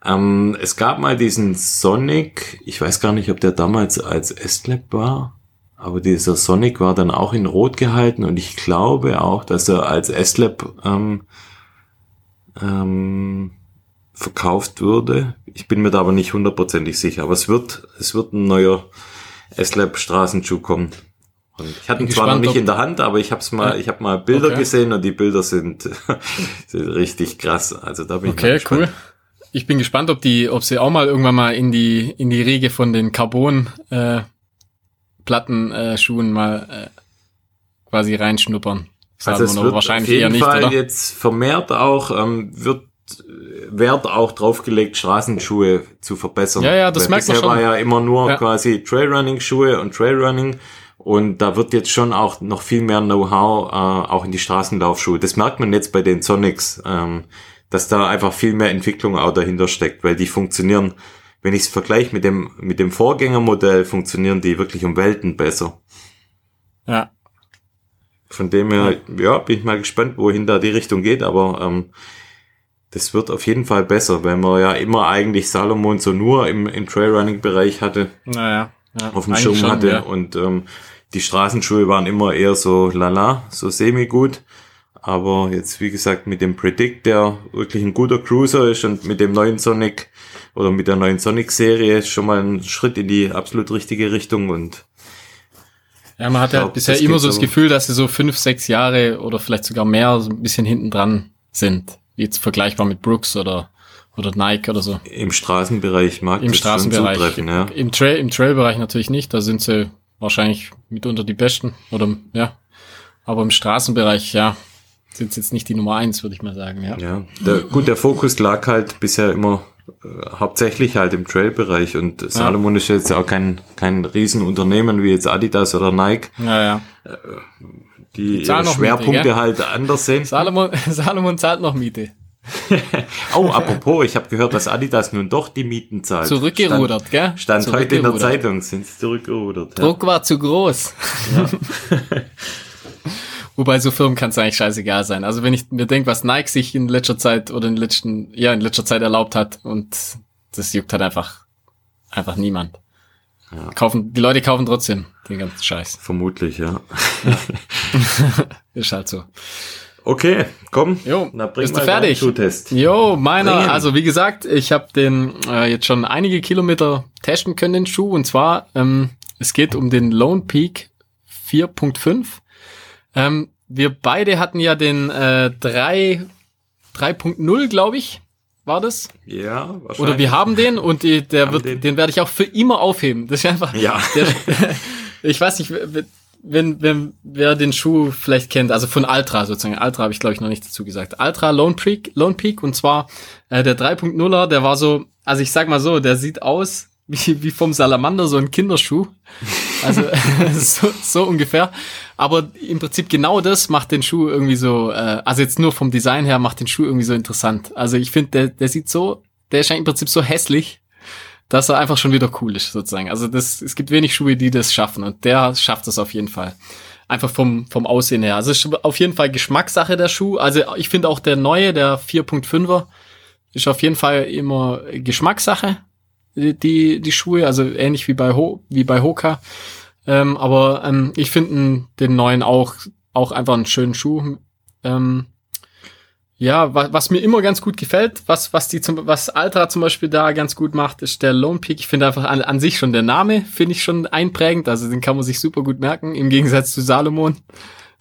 ähm, es gab mal diesen Sonic, ich weiß gar nicht, ob der damals als S-Lab war, Aber dieser Sonic war dann auch in Rot gehalten und ich glaube auch, dass er als S-Lab ähm, ähm, verkauft würde. Ich bin mir da aber nicht hundertprozentig sicher. Aber es wird, es wird ein neuer S-Lab Straßenschuh kommen. Und ich hatte ihn zwar noch nicht in der Hand, aber ich habe mal, ich habe mal Bilder okay. gesehen und die Bilder sind, sind richtig krass. Also da bin ich Okay, cool. Ich bin gespannt, ob die, ob sie auch mal irgendwann mal in die in die Riege von den Carbon äh, Plattenschuhen äh, mal äh, quasi reinschnuppern. Also es wird wahrscheinlich auf jeden eher Fall nicht, jetzt vermehrt auch ähm, wird Wert auch draufgelegt, Straßenschuhe zu verbessern. Ja, ja, das Weil merkt man schon. war ja immer nur ja. quasi Trailrunning-Schuhe und Trailrunning. Und da wird jetzt schon auch noch viel mehr Know-how äh, auch in die Straßenlaufschuhe. Das merkt man jetzt bei den Sonics, ähm, dass da einfach viel mehr Entwicklung auch dahinter steckt, weil die funktionieren, wenn ich es vergleiche mit dem, mit dem Vorgängermodell, funktionieren die wirklich um Welten besser. Ja. Von dem her, ja, bin ich mal gespannt, wohin da die Richtung geht, aber ähm, das wird auf jeden Fall besser, weil man ja immer eigentlich Salomon so nur im, im Trailrunning-Bereich hatte. Naja. Ja, auf dem Schirm hatte. Ja. Und ähm, die Straßenschuhe waren immer eher so lala, so semi-gut. Aber jetzt, wie gesagt, mit dem Predict, der wirklich ein guter Cruiser ist und mit dem neuen Sonic oder mit der neuen Sonic-Serie schon mal ein Schritt in die absolut richtige Richtung und ja, man hat ja glaub, bisher immer so das Gefühl, dass sie so fünf, sechs Jahre oder vielleicht sogar mehr so ein bisschen hinten dran sind. Jetzt vergleichbar mit Brooks oder, oder Nike oder so. Im Straßenbereich mag Im das Straßenbereich, schon zutreffen, ja. Im, Trail, im Trailbereich natürlich nicht, da sind sie wahrscheinlich mitunter die Besten oder, ja. Aber im Straßenbereich, ja, sind jetzt nicht die Nummer eins, würde ich mal sagen, ja. Ja, der, gut, der Fokus lag halt bisher immer äh, hauptsächlich halt im Trail-Bereich und Salomon ja. ist jetzt auch kein, kein Riesenunternehmen wie jetzt Adidas oder Nike. Ja, ja. Äh, die, die Schwerpunkte Miete, halt anders sind. Salomon, Salomon zahlt noch Miete. oh, apropos, ich habe gehört, dass Adidas nun doch die Mieten zahlt. Zurückgerudert, stand, gell? Stand heute in der Zeitung, sind sie zurückgerudert. Ja. Druck war zu groß. Ja. Wobei so Firmen kann es eigentlich scheißegal sein. Also wenn ich mir denke, was Nike sich in letzter Zeit oder in letzten, ja, in letzter Zeit erlaubt hat und das juckt halt einfach, einfach niemand. Ja. Kaufen, die Leute kaufen trotzdem den ganzen Scheiß. Vermutlich, ja. ja. Ist halt so. Okay, komm. Jo, na, bring bist du fertig? Schuhtest. Jo, meiner, Bringen. also wie gesagt, ich habe den äh, jetzt schon einige Kilometer testen können, den Schuh. Und zwar, ähm, es geht um den Lone Peak 4.5. Ähm, wir beide hatten ja den äh, 3.0, glaube ich war das? Ja, wahrscheinlich. Oder wir haben den und die, der wird, den. den werde ich auch für immer aufheben. Das ist einfach. Ja. Der, ich weiß nicht, wenn, wenn wer den Schuh vielleicht kennt, also von Ultra sozusagen. Ultra habe ich glaube ich noch nicht dazu gesagt. Ultra Lone Peak, Lone Peak und zwar äh, der 3.0er, der war so, also ich sag mal so, der sieht aus wie, wie vom Salamander so ein Kinderschuh. Also so, so ungefähr. Aber im Prinzip genau das macht den Schuh irgendwie so, äh, also jetzt nur vom Design her macht den Schuh irgendwie so interessant. Also ich finde, der, der sieht so, der ist im Prinzip so hässlich, dass er einfach schon wieder cool ist, sozusagen. Also das, es gibt wenig Schuhe, die das schaffen und der schafft das auf jeden Fall. Einfach vom, vom Aussehen her. Also es ist auf jeden Fall Geschmackssache der Schuh. Also ich finde auch der neue, der 4.5er, ist auf jeden Fall immer Geschmackssache die, die Schuhe, also ähnlich wie bei, Ho, wie bei Hoka. Ähm, aber ähm, ich finde den neuen auch, auch einfach einen schönen Schuh. Ähm, ja, was, was mir immer ganz gut gefällt, was, was die zum, was Altra zum Beispiel da ganz gut macht, ist der Lone Peak. Ich finde einfach an, an sich schon der Name, finde ich schon einprägend. Also den kann man sich super gut merken, im Gegensatz zu Salomon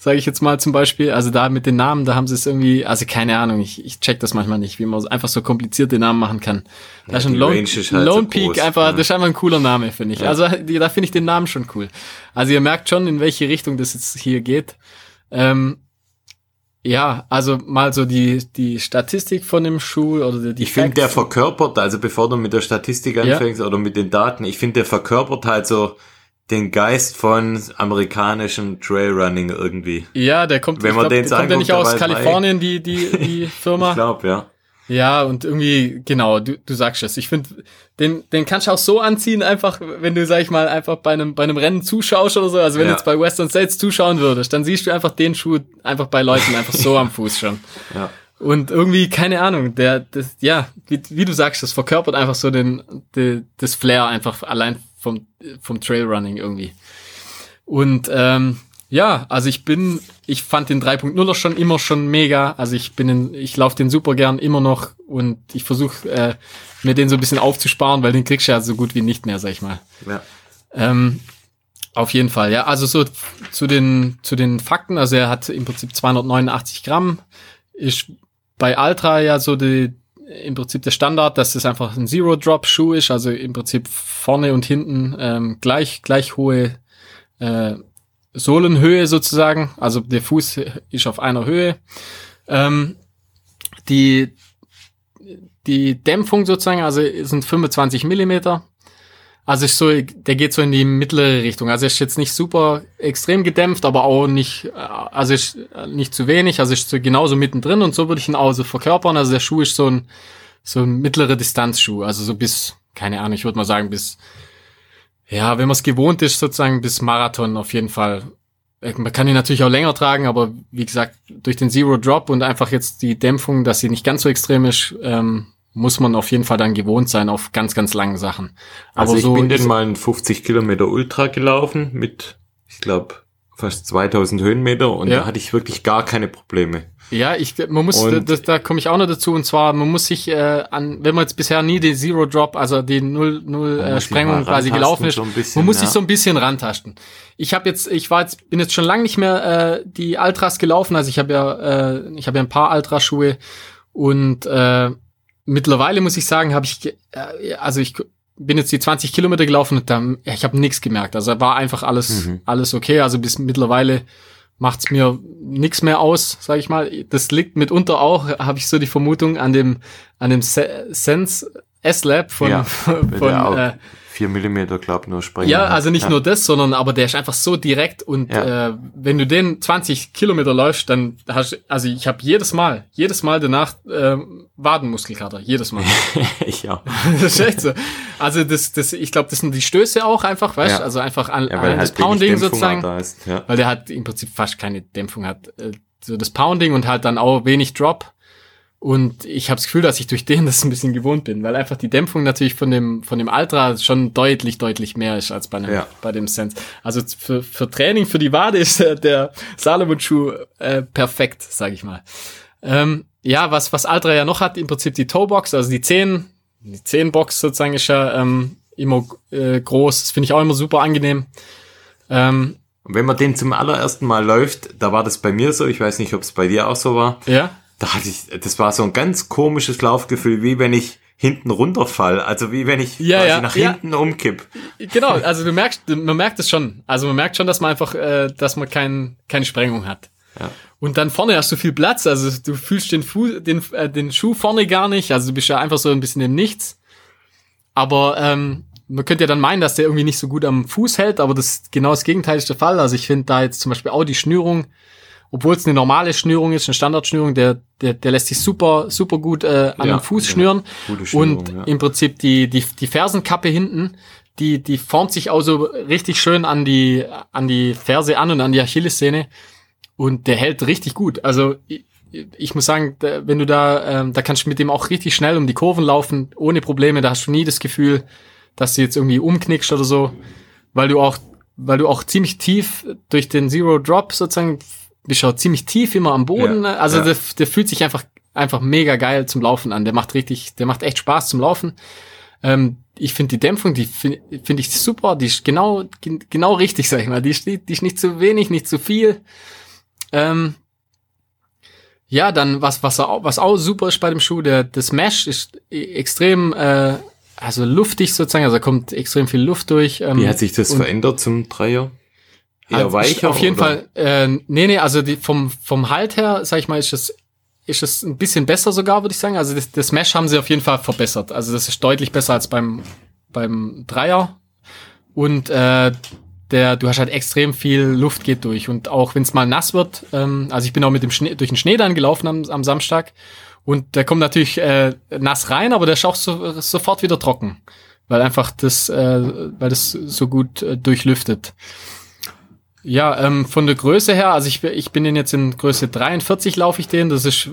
sage ich jetzt mal zum Beispiel. Also da mit den Namen, da haben sie es irgendwie, also keine Ahnung, ich, ich check das manchmal nicht, wie man einfach so komplizierte Namen machen kann. Da ist ein Lone, ist halt Lone so Peak, groß, einfach, ja. das ist einfach ein cooler Name, finde ich. Ja. Also da finde ich den Namen schon cool. Also ihr merkt schon, in welche Richtung das jetzt hier geht. Ähm, ja, also mal so die, die Statistik von dem Schuh oder die Ich finde, der verkörpert, also bevor du mit der Statistik anfängst ja. oder mit den Daten, ich finde, der verkörpert halt so den Geist von amerikanischem Trailrunning irgendwie. Ja, der kommt, Wenn man glaub, den kommt der nicht aus Kalifornien, die, die, die Firma? ich glaube, ja. Ja, und irgendwie, genau, du, du sagst es. Ich finde, den, den kannst du auch so anziehen, einfach, wenn du, sag ich mal, einfach bei einem, bei einem Rennen zuschaust oder so. Also wenn ja. du jetzt bei Western States zuschauen würdest, dann siehst du einfach den Schuh einfach bei Leuten einfach so am Fuß schon. Ja. Und irgendwie, keine Ahnung, der, das, ja, wie, wie du sagst, das verkörpert einfach so den, de, das Flair einfach allein vom, vom Trailrunning irgendwie. Und ähm, ja, also ich bin, ich fand den 3.0er schon immer schon mega. Also ich bin, in, ich laufe den super gern immer noch und ich versuche äh, mir den so ein bisschen aufzusparen, weil den kriegst du ja so gut wie nicht mehr, sag ich mal. Ja. Ähm, auf jeden Fall, ja. Also so zu den, zu den Fakten, also er hat im Prinzip 289 Gramm, ist bei Ultra ja so die, im Prinzip der Standard, dass es einfach ein Zero-Drop-Schuh ist, also im Prinzip vorne und hinten ähm, gleich, gleich hohe äh, Sohlenhöhe sozusagen, also der Fuß ist auf einer Höhe. Ähm, die, die Dämpfung sozusagen, also sind 25 Millimeter. Also ist so, der geht so in die mittlere Richtung. Also ist jetzt nicht super extrem gedämpft, aber auch nicht, also ist nicht zu wenig. Also ist so genauso mittendrin und so würde ich ihn auch so verkörpern. Also der Schuh ist so ein, so ein mittlere Distanzschuh. Also so bis, keine Ahnung, ich würde mal sagen bis ja, wenn man es gewohnt ist, sozusagen bis Marathon auf jeden Fall. Äh, man kann ihn natürlich auch länger tragen, aber wie gesagt, durch den Zero Drop und einfach jetzt die Dämpfung, dass sie nicht ganz so extrem ist, ähm, muss man auf jeden Fall dann gewohnt sein auf ganz, ganz langen Sachen. Aber also ich so bin den mal einen 50 Kilometer Ultra gelaufen mit, ich glaube, fast 2000 Höhenmeter und ja. da hatte ich wirklich gar keine Probleme. Ja, ich, man muss, und da, da komme ich auch noch dazu, und zwar, man muss sich äh, an, wenn man jetzt bisher nie den Zero Drop, also die Null, Null äh, Sprengung quasi gelaufen ist, so bisschen, man muss ja. sich so ein bisschen rantasten. Ich habe jetzt, ich war jetzt, bin jetzt schon lange nicht mehr äh, die Ultras gelaufen, also ich habe ja, äh, ich habe ja ein paar Ultraschuhe und äh, mittlerweile muss ich sagen, habe ich, äh, also ich bin jetzt die 20 Kilometer gelaufen und dann, ich habe nichts gemerkt. Also war einfach alles, mhm. alles okay. Also bis mittlerweile macht's mir nix mehr aus, sag ich mal. Das liegt mitunter auch, habe ich so die Vermutung, an dem, an dem Sense S-Lab von, ja, von äh, 4 Millimeter, glaub nur sprengen. Ja, also nicht ja. nur das, sondern aber der ist einfach so direkt und ja. äh, wenn du den 20 Kilometer läufst, dann hast also ich habe jedes Mal, jedes Mal danach äh, Wadenmuskelkater, jedes Mal. ich auch. das ist echt so. Also das, das, ich glaube, das sind die Stöße auch einfach, weißt ja. also einfach an, ja, an halt das Pounding sozusagen, ist, ja. weil der hat im Prinzip fast keine Dämpfung hat. Äh, so das Pounding und halt dann auch wenig Drop. Und ich habe das Gefühl, dass ich durch den das ein bisschen gewohnt bin, weil einfach die Dämpfung natürlich von dem von dem Ultra schon deutlich deutlich mehr ist als bei, einem, ja. bei dem Sense. Also für, für Training für die Wade ist äh, der Salomon Schuh äh, perfekt, sage ich mal. Ähm, ja, was was Ultra ja noch hat, im Prinzip die Toebox, also die 10 die 10 Box sozusagen ist ja ähm, immer äh, groß. Das finde ich auch immer super angenehm. Ähm, und wenn man den zum allerersten Mal läuft, da war das bei mir so, ich weiß nicht, ob es bei dir auch so war. Ja da hatte ich, das war so ein ganz komisches Laufgefühl, wie wenn ich hinten runterfall, also wie wenn ich ja, ja, nach hinten ja. umkipp. Genau, also du merkst, man merkt es schon. Also man merkt schon, dass man einfach, äh, dass man kein, keine Sprengung hat. Ja. Und dann vorne hast du viel Platz, also du fühlst den, Fuß, den, äh, den Schuh vorne gar nicht, also du bist ja einfach so ein bisschen im Nichts. Aber ähm, man könnte ja dann meinen, dass der irgendwie nicht so gut am Fuß hält, aber das genau das Gegenteil ist der Fall. Also ich finde da jetzt zum Beispiel auch die Schnürung obwohl es eine normale Schnürung ist, eine Standardschnürung, der, der, der lässt sich super, super gut äh, an ja, den Fuß ja. schnüren. und ja. im Prinzip die, die, die Fersenkappe hinten, die, die formt sich auch so richtig schön an die, an die Ferse an und an die Achillessehne. Und der hält richtig gut. Also ich, ich muss sagen, wenn du da, ähm, da kannst du mit dem auch richtig schnell um die Kurven laufen, ohne Probleme. Da hast du nie das Gefühl, dass du jetzt irgendwie umknickst oder so, weil du auch, weil du auch ziemlich tief durch den Zero Drop sozusagen bist auch ziemlich tief immer am Boden. Ja, also ja. Der, der fühlt sich einfach einfach mega geil zum Laufen an. Der macht richtig, der macht echt Spaß zum Laufen. Ähm, ich finde die Dämpfung, die finde find ich super, die ist genau genau richtig, sag ich mal. Die ist, die ist nicht zu wenig, nicht zu viel. Ähm, ja, dann was was auch, was auch super ist bei dem Schuh, der das Mesh ist e, extrem äh, also luftig sozusagen, also da kommt extrem viel Luft durch. Ähm, Wie hat sich das verändert zum Dreier? Eher also weicher? Auf jeden oder? Fall, äh, nee, nee, also die, vom, vom Halt her, sag ich mal, ist es, ist es ein bisschen besser sogar, würde ich sagen. Also das, das Mesh haben sie auf jeden Fall verbessert. Also das ist deutlich besser als beim, beim Dreier. Und äh, der, du hast halt extrem viel Luft geht durch. Und auch wenn es mal nass wird, ähm, also ich bin auch mit dem Schnee, durch den Schnee dann gelaufen am, am Samstag. Und der kommt natürlich äh, nass rein, aber der ist auch so, sofort wieder trocken. Weil einfach das, äh, weil das so gut äh, durchlüftet. Ja, ähm, von der Größe her, also ich, ich bin den jetzt in Größe 43 laufe ich den. Das ist,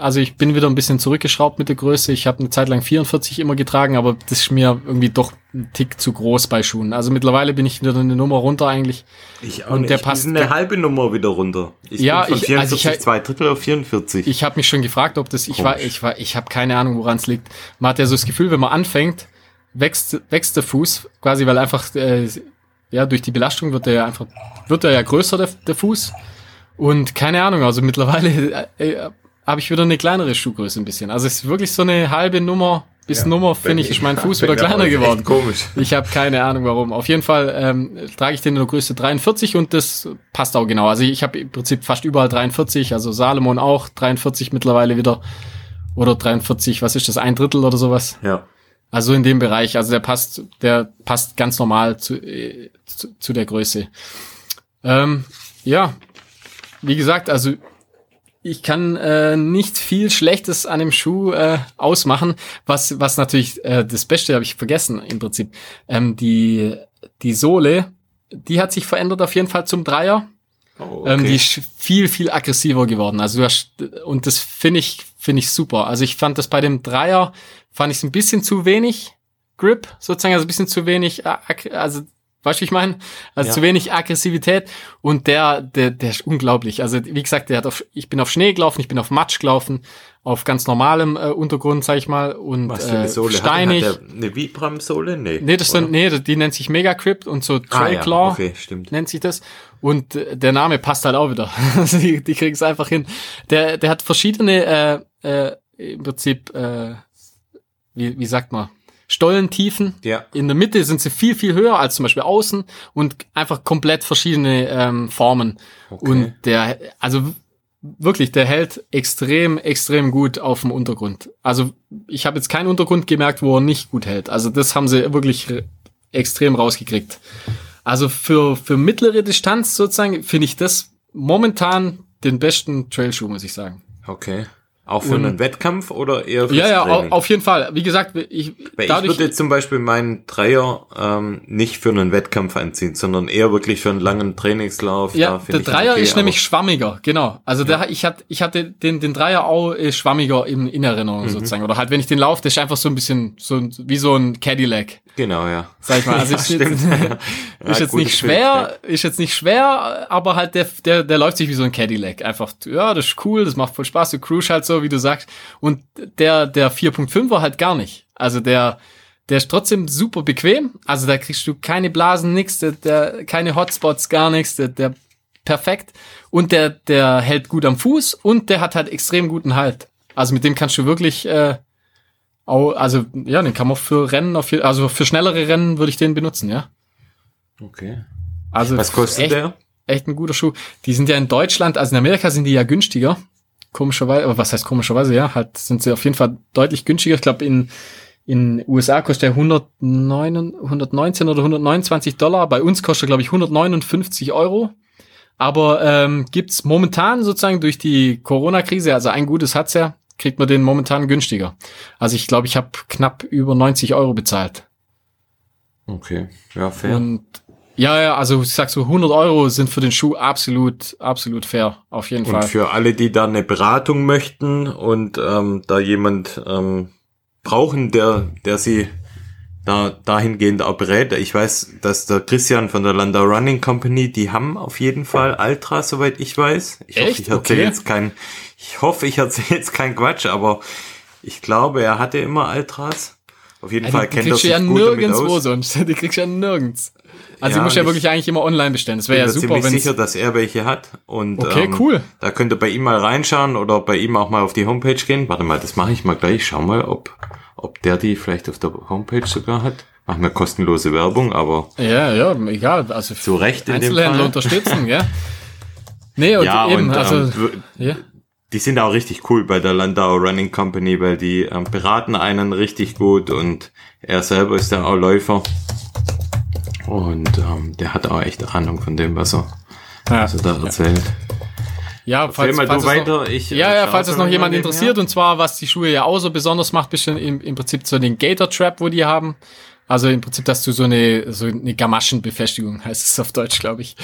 also ich bin wieder ein bisschen zurückgeschraubt mit der Größe. Ich habe eine Zeit lang 44 immer getragen, aber das ist mir irgendwie doch ein Tick zu groß bei Schuhen. Also mittlerweile bin ich wieder eine Nummer runter eigentlich. Ich auch und nicht. der passt eine halbe Nummer wieder runter. Ich ja, bin von 44 ich, also ich, zwei Drittel auf 44. Ich habe mich schon gefragt, ob das. Ich war, ich war, ich habe keine Ahnung, woran es liegt. Man hat ja so das Gefühl, wenn man anfängt, wächst wächst der Fuß quasi, weil einfach äh, ja, durch die Belastung wird er ja einfach, wird er ja größer, der, der Fuß. Und keine Ahnung, also mittlerweile äh, äh, habe ich wieder eine kleinere Schuhgröße ein bisschen. Also es ist wirklich so eine halbe Nummer bis ja, Nummer, finde ich, ist mein Fuß wieder kleiner geworden. Komisch. Ich habe keine Ahnung warum. Auf jeden Fall ähm, trage ich den in der Größe 43 und das passt auch genau. Also ich habe im Prinzip fast überall 43, also Salomon auch 43 mittlerweile wieder. Oder 43, was ist das, ein Drittel oder sowas? Ja. Also in dem Bereich, also der passt, der passt ganz normal zu, äh, zu, zu der Größe. Ähm, ja, wie gesagt, also ich kann äh, nicht viel Schlechtes an dem Schuh äh, ausmachen. Was, was natürlich äh, das Beste habe ich vergessen im Prinzip. Ähm, die, die Sohle, die hat sich verändert auf jeden Fall zum Dreier. Oh, okay. ähm, die ist viel, viel aggressiver geworden. Also du hast, und das finde ich, finde ich super. Also ich fand das bei dem Dreier, fand ich es ein bisschen zu wenig Grip, sozusagen, also ein bisschen zu wenig, äh, also Weißt du, wie ich meine? Also ja. zu wenig Aggressivität und der, der, der ist unglaublich. Also wie gesagt, der hat auf, ich bin auf Schnee gelaufen, ich bin auf Matsch gelaufen, auf ganz normalem äh, Untergrund, sag ich mal, und Was für eine äh, Sohle? steinig. Hat, hat eine Vibram-Sohle? Nee. Nee, das sind, nee, die nennt sich Mega Crypt und so Trailclaw ah, ja. okay, stimmt. nennt sich das. Und äh, der Name passt halt auch wieder. Also die, die kriegen es einfach hin. Der, der hat verschiedene, äh, äh, im Prinzip, äh, wie, wie sagt man? Stollentiefen. Ja. In der Mitte sind sie viel, viel höher als zum Beispiel außen und einfach komplett verschiedene ähm, Formen. Okay. Und der, also wirklich, der hält extrem, extrem gut auf dem Untergrund. Also ich habe jetzt keinen Untergrund gemerkt, wo er nicht gut hält. Also das haben sie wirklich extrem rausgekriegt. Also für, für mittlere Distanz sozusagen finde ich das momentan den besten Trailschuh, muss ich sagen. Okay. Auch für und, einen Wettkampf oder eher für Ja, ja, Training? auf jeden Fall. Wie gesagt, ich, Weil ich würde jetzt zum Beispiel meinen Dreier ähm, nicht für einen Wettkampf anziehen, sondern eher wirklich für einen langen Trainingslauf. Ja, der Dreier okay, ist nämlich schwammiger, genau. Also ja. der, ich hatte, ich hatte den, den Dreier auch äh, schwammiger in, in Erinnerung mhm. sozusagen. Oder halt, wenn ich den laufe, das ist einfach so ein bisschen so wie so ein Cadillac. Genau, ja. Sag ich mal. Also ja, ist, jetzt, ist jetzt nicht schwer, Bild, ist jetzt nicht schwer, aber halt der, der, der läuft sich wie so ein Cadillac. Einfach, ja, das ist cool, das macht voll Spaß, du cruise halt so, wie du sagst. Und der, der 4.5 war halt gar nicht. Also der, der ist trotzdem super bequem. Also da kriegst du keine Blasen, nix, der, der, keine Hotspots, gar nichts, der, der perfekt. Und der, der hält gut am Fuß und der hat halt extrem guten Halt. Also mit dem kannst du wirklich, äh, also ja, den kann man für Rennen, auf, also für schnellere Rennen würde ich den benutzen, ja. Okay. Also was kostet echt, der? Echt ein guter Schuh. Die sind ja in Deutschland, also in Amerika sind die ja günstiger. Komischerweise, aber was heißt komischerweise, ja, halt sind sie auf jeden Fall deutlich günstiger. Ich glaube, in in USA kostet er 109, 119 oder 129 Dollar. Bei uns kostet er, glaube ich, 159 Euro. Aber ähm, gibt momentan sozusagen durch die Corona-Krise, also ein gutes hat's ja, kriegt man den momentan günstiger. Also ich glaube, ich habe knapp über 90 Euro bezahlt. Okay, ja, fair. Und ja, ja, also ich sag so 100 Euro sind für den Schuh absolut, absolut fair, auf jeden und Fall. Und für alle, die da eine Beratung möchten und ähm, da jemand ähm, brauchen, der, der sie da dahingehend auch berät. Ich weiß, dass der Christian von der Landau Running Company, die haben auf jeden Fall Ultra, soweit ich weiß. Ich Echt? hoffe, ich erzähle okay. jetzt kein, ich hoffe, ich erzähle jetzt kein Quatsch, aber ich glaube, er hatte immer Ultras. Auf jeden ja, Fall kennt er sich ja gut nirgends damit aus. sonst. Die kriegst du ja nirgends. Also ja, du musst ja wirklich eigentlich immer online bestellen. Das wäre ja super. Ich bin mir sicher, dass er welche hat. Und, okay, ähm, cool. Da könnt ihr bei ihm mal reinschauen oder bei ihm auch mal auf die Homepage gehen. Warte mal, das mache ich mal gleich. Schau mal, ob ob der die vielleicht auf der Homepage sogar hat. Machen wir kostenlose Werbung, aber. Ja, ja, egal. Also zu Recht in Einzelhändler unterstützen, ja. Nee, und ja, eben, und, also. Ähm, ja. Die sind auch richtig cool bei der Landau Running Company, weil die ähm, beraten einen richtig gut und er selber ist ja auch Läufer. Und ähm, der hat auch echt Ahnung von dem, was er, ja, was er da erzählt. Ja. Ja, falls, mal falls du weiter. Noch, ich, ja, ja, falls es noch jemand interessiert, und zwar, was die Schuhe ja auch so besonders macht, bisschen im, im Prinzip so den Gator Trap, wo die haben. Also im Prinzip, dass du so eine, so eine Gamaschenbefestigung, heißt es auf Deutsch, glaube ich.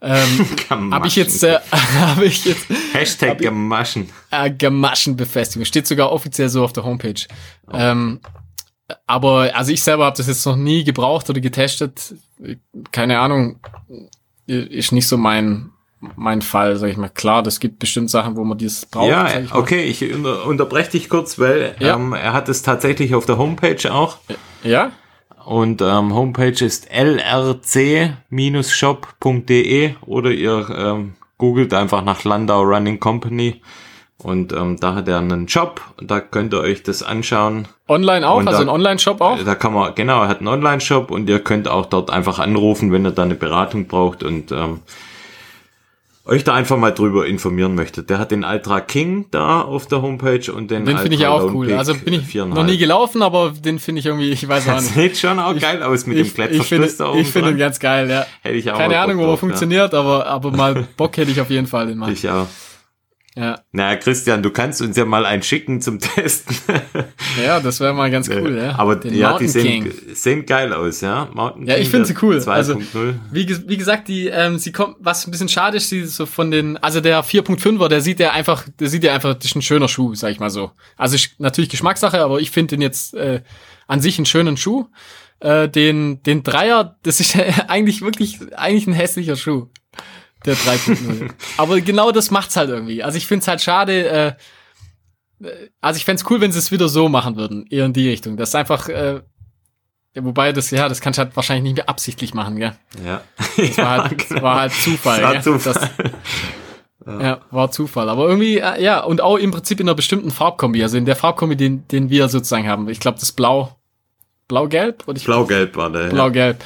Ähm, habe ich jetzt, äh, habe ich jetzt Hashtag Gemaschen. Äh, Gemaschenbefestigung steht sogar offiziell so auf der Homepage. Oh. Ähm, aber also ich selber habe das jetzt noch nie gebraucht oder getestet. Keine Ahnung, ist nicht so mein mein Fall, sag ich mal. Klar, das gibt bestimmt Sachen, wo man dieses braucht. Ja, ich okay, ich unter, unterbreche dich kurz, weil ja. ähm, er hat es tatsächlich auf der Homepage auch. Ja. Und ähm, Homepage ist lrc-shop.de oder ihr ähm, googelt einfach nach Landau Running Company und ähm, da hat er einen Shop, da könnt ihr euch das anschauen. Online auch, und also ein Online-Shop auch? Da kann man, genau, er hat einen Online-Shop und ihr könnt auch dort einfach anrufen, wenn ihr da eine Beratung braucht und ähm, euch da einfach mal drüber informieren möchtet. Der hat den Ultra King da auf der Homepage und den Den finde ich auch cool. Also bin ich noch nie gelaufen, aber den finde ich irgendwie, ich weiß auch nicht. Sieht schon auch ich, geil aus mit ich, dem Klettverschluss da oben Ich finde ihn ganz geil, ja. Hätte ich auch Keine Ahnung, wo er funktioniert, aber, aber mal Bock hätte ich auf jeden Fall den mal. Ich auch. Ja. Na, Christian, du kannst uns ja mal einen schicken zum Testen. ja, das wäre mal ganz cool, ja. Aber Den ja, Mountain die sehen, sehen geil aus, ja. Mountain ja, ich finde sie cool. 2. Also, wie, wie gesagt, die, ähm, sie kommt, was ein bisschen schade ist, sie so von den, also der 4.5er, der sieht ja einfach, der sieht ja einfach, das ist ein schöner Schuh, sag ich mal so. Also natürlich Geschmackssache, aber ich finde den jetzt äh, an sich einen schönen Schuh. Äh, den, den Dreier, das ist eigentlich wirklich, eigentlich ein hässlicher Schuh. Der 3.0. Aber genau das macht's halt irgendwie. Also ich find's halt schade, äh, also ich fände cool, wenn sie es wieder so machen würden, eher in die Richtung. Das ist einfach, äh, wobei das, ja, das kannst du halt wahrscheinlich nicht mehr absichtlich machen, gell? Ja. Das war halt, genau. das war halt Zufall, das war gell? Zufall. Das, ja. ja. war Zufall. Aber irgendwie, äh, ja, und auch im Prinzip in einer bestimmten Farbkombi, also in der Farbkombi, den, den wir sozusagen haben. Ich glaube, das Blau, Blau-Gelb? Blau-Gelb war der. Blau-Gelb.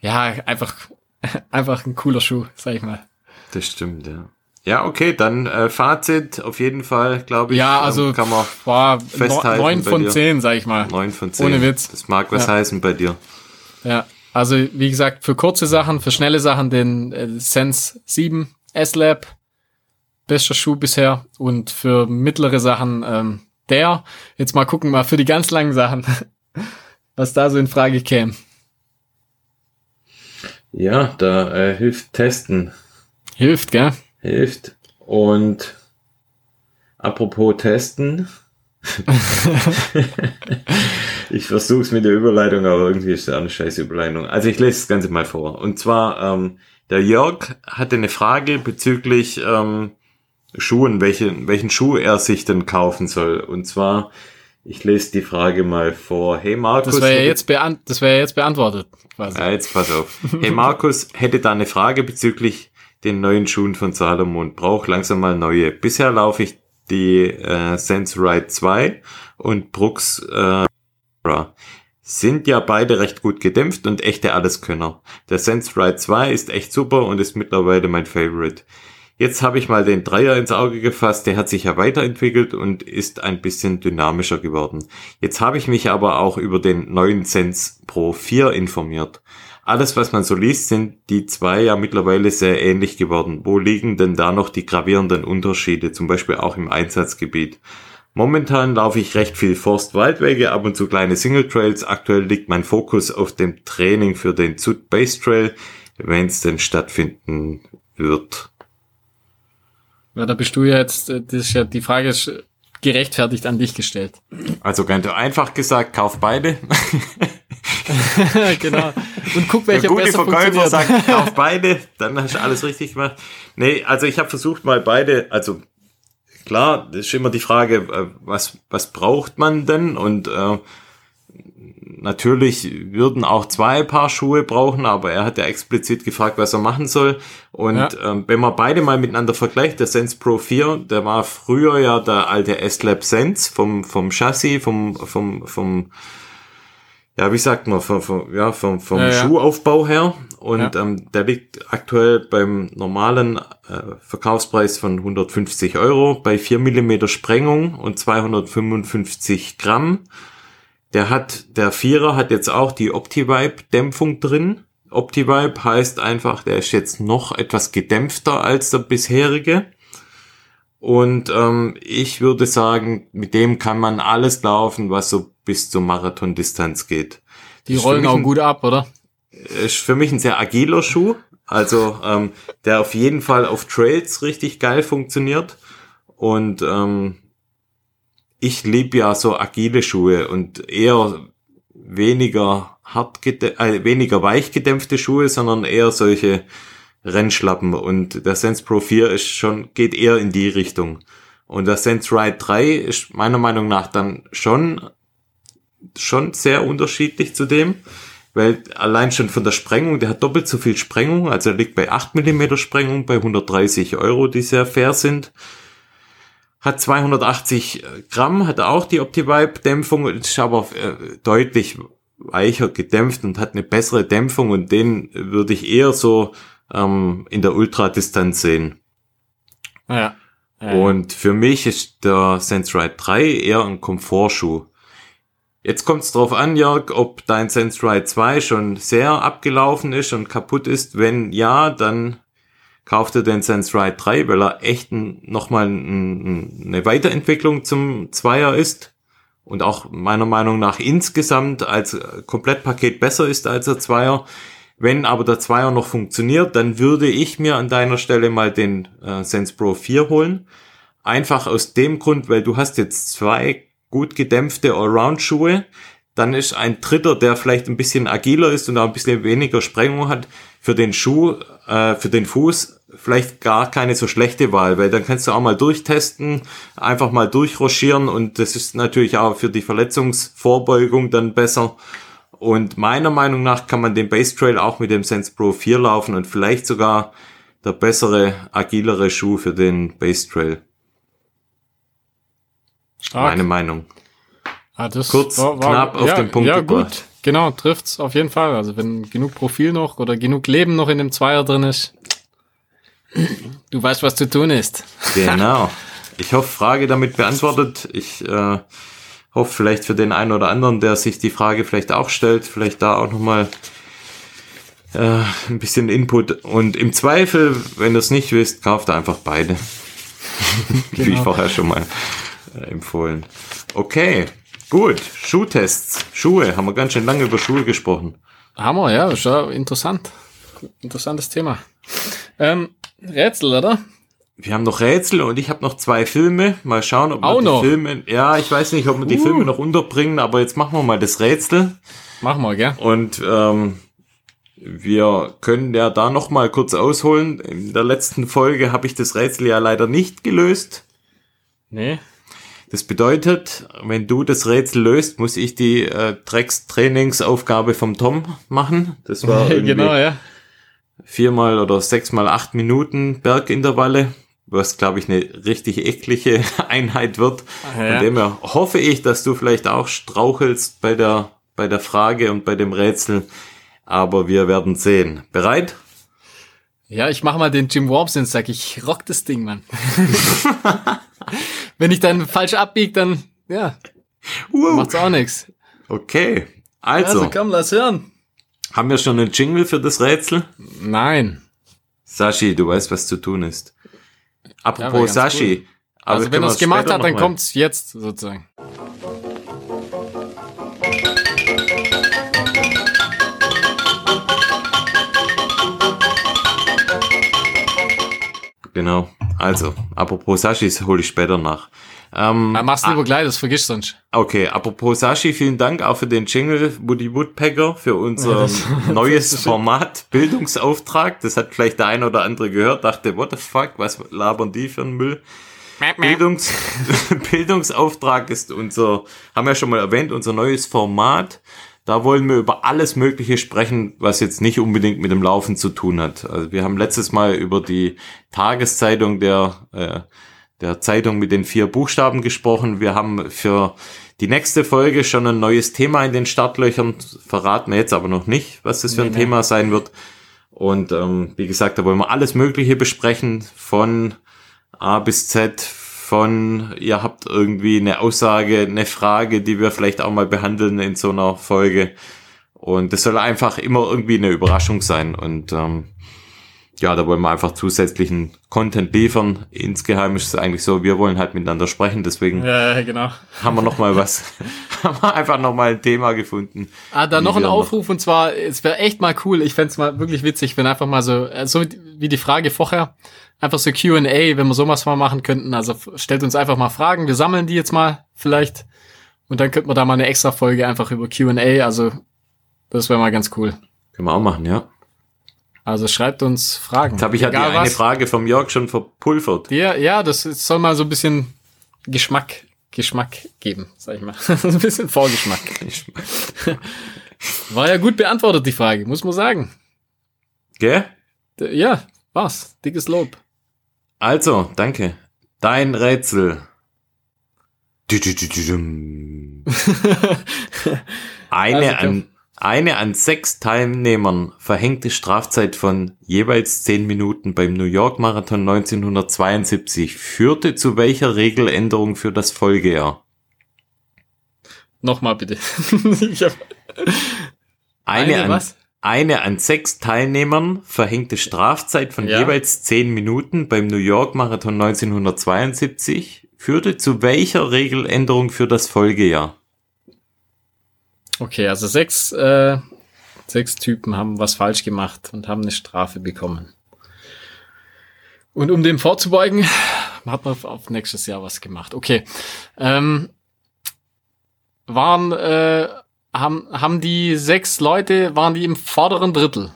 Ja. ja, einfach, einfach ein cooler Schuh, sag ich mal. Das stimmt, ja. Ja, okay, dann äh, Fazit auf jeden Fall, glaube ich. Ja, also kann man boah, festhalten. Neun von zehn, sag ich mal. Neun von zehn. Ohne Witz. Das mag was ja. heißen bei dir. Ja, also wie gesagt, für kurze Sachen, für schnelle Sachen den äh, Sense 7 S-Lab, bester Schuh bisher. Und für mittlere Sachen ähm, der. Jetzt mal gucken, mal für die ganz langen Sachen, was da so in Frage käme. Ja, da äh, hilft Testen. Hilft, gell? Hilft. Und apropos Testen. ich versuch's mit der Überleitung, aber irgendwie ist das eine scheiß Überleitung. Also ich lese das Ganze mal vor. Und zwar, ähm, der Jörg hatte eine Frage bezüglich ähm, Schuhen, welche, welchen Schuh er sich denn kaufen soll. Und zwar ich lese die Frage mal vor. Hey Markus. Das wäre ja jetzt, beant das wär jetzt beantwortet. Quasi. Ja, jetzt pass auf. Hey Markus, hätte da eine Frage bezüglich den neuen Schuhen von Salomon. Brauch langsam mal neue. Bisher laufe ich die äh, Sense Ride 2 und Brooks äh, sind ja beide recht gut gedämpft und echte Alleskönner. Der Sense Ride 2 ist echt super und ist mittlerweile mein Favorite. Jetzt habe ich mal den Dreier ins Auge gefasst, der hat sich ja weiterentwickelt und ist ein bisschen dynamischer geworden. Jetzt habe ich mich aber auch über den neuen Sense Pro 4 informiert. Alles, was man so liest, sind die zwei ja mittlerweile sehr ähnlich geworden. Wo liegen denn da noch die gravierenden Unterschiede, zum Beispiel auch im Einsatzgebiet? Momentan laufe ich recht viel Forst-Waldwege, ab und zu kleine Single Trails. Aktuell liegt mein Fokus auf dem Training für den Zut Base Trail, wenn es denn stattfinden wird. Ja, da bist du ja jetzt, äh, das ist ja, die Frage ist gerechtfertigt an dich gestellt. Also ganz einfach gesagt, kauf beide. genau. Und guck, welcher Der gute besser Verkäufer sagt, kauf beide, dann hast du alles richtig gemacht. Nee, also ich habe versucht mal beide, also klar, das ist immer die Frage, äh, was, was braucht man denn? Und äh, natürlich würden auch zwei Paar Schuhe brauchen, aber er hat ja explizit gefragt, was er machen soll. Und ja. ähm, wenn man beide mal miteinander vergleicht, der Sense Pro 4, der war früher ja der alte S-Lab Sense vom, vom Chassis, vom, vom, vom, ja, wie sagt man, vom, vom, ja, vom, vom ja, Schuhaufbau her. Und ja. ähm, der liegt aktuell beim normalen äh, Verkaufspreis von 150 Euro bei 4 Millimeter Sprengung und 255 Gramm. Der hat, der Vierer hat jetzt auch die OptiVibe-Dämpfung drin. OptiVibe heißt einfach, der ist jetzt noch etwas gedämpfter als der bisherige. Und ähm, ich würde sagen, mit dem kann man alles laufen, was so bis zur Marathondistanz geht. Die rollen auch gut ab, oder? ist für mich ein sehr agiler Schuh. Also ähm, der auf jeden Fall auf Trails richtig geil funktioniert. Und ähm, ich liebe ja so agile Schuhe und eher weniger hart äh, weniger weich gedämpfte Schuhe, sondern eher solche Rennschlappen. Und der Sense Pro 4 ist schon, geht eher in die Richtung. Und der Sense Ride 3 ist meiner Meinung nach dann schon, schon sehr unterschiedlich zu dem weil allein schon von der Sprengung, der hat doppelt so viel Sprengung, also er liegt bei 8 mm Sprengung, bei 130 Euro, die sehr fair sind. Hat 280 Gramm, hat auch die OptiVibe-Dämpfung, ist aber äh, deutlich weicher gedämpft und hat eine bessere Dämpfung und den würde ich eher so ähm, in der Ultradistanz sehen. Ja. ja. Und für mich ist der SenseRide 3 eher ein Komfortschuh. Jetzt kommt es drauf an, Jörg, ob dein SenseRide 2 schon sehr abgelaufen ist und kaputt ist. Wenn ja, dann kauft er den SenseRide 3, weil er echt nochmal ein, eine Weiterentwicklung zum Zweier ist und auch meiner Meinung nach insgesamt als Komplettpaket besser ist als der Zweier. Wenn aber der Zweier noch funktioniert, dann würde ich mir an deiner Stelle mal den äh, Sense Pro 4 holen. Einfach aus dem Grund, weil du hast jetzt zwei gut gedämpfte Allround-Schuhe. Dann ist ein dritter, der vielleicht ein bisschen agiler ist und auch ein bisschen weniger Sprengung hat, für den Schuh, äh, für den Fuß vielleicht gar keine so schlechte Wahl, weil dann kannst du auch mal durchtesten, einfach mal durchroschieren und das ist natürlich auch für die Verletzungsvorbeugung dann besser. Und meiner Meinung nach kann man den Base Trail auch mit dem Sense Pro 4 laufen und vielleicht sogar der bessere, agilere Schuh für den Base Trail. Stark. Meine Meinung. Ah, das Kurz, war, war, knapp auf ja, den Punkt Ja, gebracht. gut. Genau, trifft's auf jeden Fall. Also wenn genug Profil noch oder genug Leben noch in dem Zweier drin ist, du weißt, was zu tun ist. Genau. Ich hoffe, Frage damit beantwortet. Ich äh, hoffe vielleicht für den einen oder anderen, der sich die Frage vielleicht auch stellt, vielleicht da auch nochmal äh, ein bisschen Input. Und im Zweifel, wenn ihr es nicht wisst, kauft einfach beide. genau. Wie ich vorher schon mal äh, empfohlen. Okay, gut. Schuhtests. Schuhe. Haben wir ganz schön lange über Schuhe gesprochen. Hammer, ja, ist ja interessant. Interessantes Thema. Ähm, Rätsel, oder? Wir haben noch Rätsel und ich habe noch zwei Filme. Mal schauen, ob wir die Filme. Ja, ich weiß nicht, ob wir die uh. Filme noch unterbringen, aber jetzt machen wir mal das Rätsel. Machen wir, gell? Und ähm, wir können ja da noch mal kurz ausholen. In der letzten Folge habe ich das Rätsel ja leider nicht gelöst. Nee. Das bedeutet, wenn du das Rätsel löst, muss ich die äh, Drecks-Trainingsaufgabe vom Tom machen. Das war genau, ja. viermal oder sechsmal acht Minuten Bergintervalle, was glaube ich eine richtig eklige Einheit wird. Ja. Von dem her hoffe ich, dass du vielleicht auch strauchelst bei der bei der Frage und bei dem Rätsel, aber wir werden sehen. Bereit? Ja, ich mache mal den Jim Worms und sag, ich rock das Ding, Mann. Wenn ich dann falsch abbiege, dann, ja, uh. macht's auch nichts. Okay, also. Also komm, lass hören. Haben wir schon einen Jingle für das Rätsel? Nein. Sashi, du weißt, was zu tun ist. Apropos ja, Sashi. Cool. Also wenn er es gemacht hat, dann kommt's jetzt sozusagen. Genau. Also, apropos Sashi, hole ich später nach. Ähm, ja, mach's lieber ah, gleich, das vergisst sonst. Okay, apropos Sashi, vielen Dank auch für den Jingle Woody Woodpecker für unser ja, neues Format Bildungsauftrag. Das hat vielleicht der ein oder andere gehört, dachte, what the fuck, was labern die für einen Müll? Bildungs Bildungsauftrag ist unser, haben wir schon mal erwähnt, unser neues Format. Da wollen wir über alles Mögliche sprechen, was jetzt nicht unbedingt mit dem Laufen zu tun hat. Also wir haben letztes Mal über die Tageszeitung der, äh, der Zeitung mit den vier Buchstaben gesprochen. Wir haben für die nächste Folge schon ein neues Thema in den Startlöchern. Verraten wir jetzt aber noch nicht, was das für ein nee, Thema nee. sein wird. Und ähm, wie gesagt, da wollen wir alles Mögliche besprechen, von A bis Z, von, ihr habt irgendwie eine Aussage, eine Frage, die wir vielleicht auch mal behandeln in so einer Folge. Und das soll einfach immer irgendwie eine Überraschung sein. Und ähm, ja, da wollen wir einfach zusätzlichen Content liefern. Insgeheim ist es eigentlich so, wir wollen halt miteinander sprechen, deswegen Ja, genau. haben wir noch mal was, haben wir einfach noch mal ein Thema gefunden. Ah, da noch ein Aufruf und zwar, es wäre echt mal cool, ich fänd's mal wirklich witzig, wenn einfach mal so, äh, so wie die Frage vorher, einfach so Q&A, wenn wir sowas mal machen könnten, also stellt uns einfach mal Fragen, wir sammeln die jetzt mal vielleicht und dann könnten wir da mal eine extra Folge einfach über Q&A, also das wäre mal ganz cool. Können wir auch machen, ja. Also schreibt uns Fragen. Jetzt habe ich ja die eine was. Frage vom Jörg schon verpulvert. Ja, ja, das soll mal so ein bisschen Geschmack, Geschmack geben, sag ich mal. so ein bisschen Vorgeschmack. War ja gut beantwortet, die Frage, muss man sagen. Gell? Ja, war's. Dickes Lob. Also, danke. Dein Rätsel. Eine, Also, an, eine an sechs Teilnehmern verhängte Strafzeit von jeweils zehn Minuten beim New York Marathon 1972 führte zu welcher Regeländerung für das Folgejahr? Nochmal bitte. Eine, Eine an, was? eine an sechs Teilnehmern verhängte Strafzeit von Ja. jeweils zehn Minuten beim New York Marathon 1972 führte zu welcher Regeländerung für das Folgejahr? Okay, also sechs, äh, sechs Typen haben was falsch gemacht und haben eine Strafe bekommen. Und um dem vorzubeugen, hat man auf nächstes Jahr was gemacht. Okay. Ähm, waren, äh, haben, haben die sechs Leute, waren die im vorderen Drittel?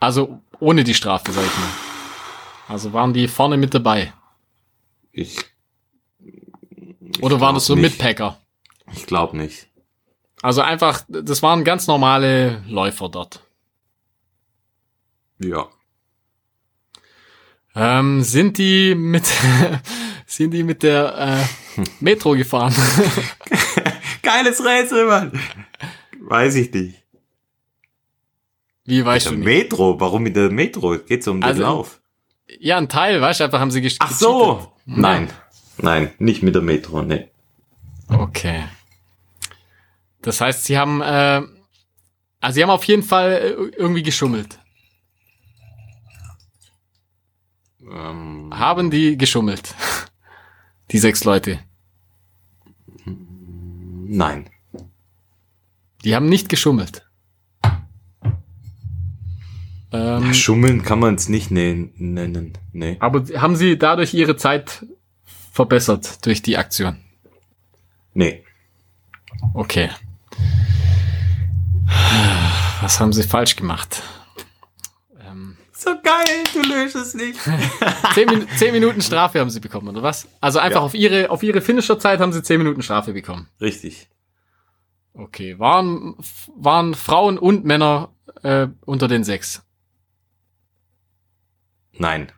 Also ohne die Strafe, sag ich mal. Also waren die vorne mit dabei? Ich, Oder waren das so nicht. Mitpacker? Ich glaube nicht. Also einfach, das waren ganz normale Läufer dort. Ja. Ähm, sind die mit, sind die mit der äh, Metro gefahren? Geiles Rätsel, Mann. Weiß ich nicht. Wie weißt Der du nicht? Metro, warum mit der Metro? Geht's um den Also, Lauf? Ja, ein Teil, weißt du, einfach haben sie gesch Ach so. gecheatet. Nein. Nein, nicht mit der Metro, ne. Okay. Das heißt, sie haben, äh, also sie haben auf jeden Fall äh, irgendwie geschummelt. Ähm, Haben die geschummelt? Die sechs Leute. nein. Die haben nicht geschummelt. Ähm, Schummeln kann man es nicht ne nennen. Nee. aber haben sie dadurch ihre Zeit verbessert durch die Aktion? Nee. Okay. Was haben sie falsch gemacht? Ähm, So geil, du löst es nicht. zehn, Min zehn Minuten Strafe haben sie bekommen, oder was? Also einfach Ja. auf ihre, auf ihre Finisher-Zeit haben sie zehn Minuten Strafe bekommen. Richtig. Okay. Waren, waren Frauen und Männer äh, unter den sechs? Nein.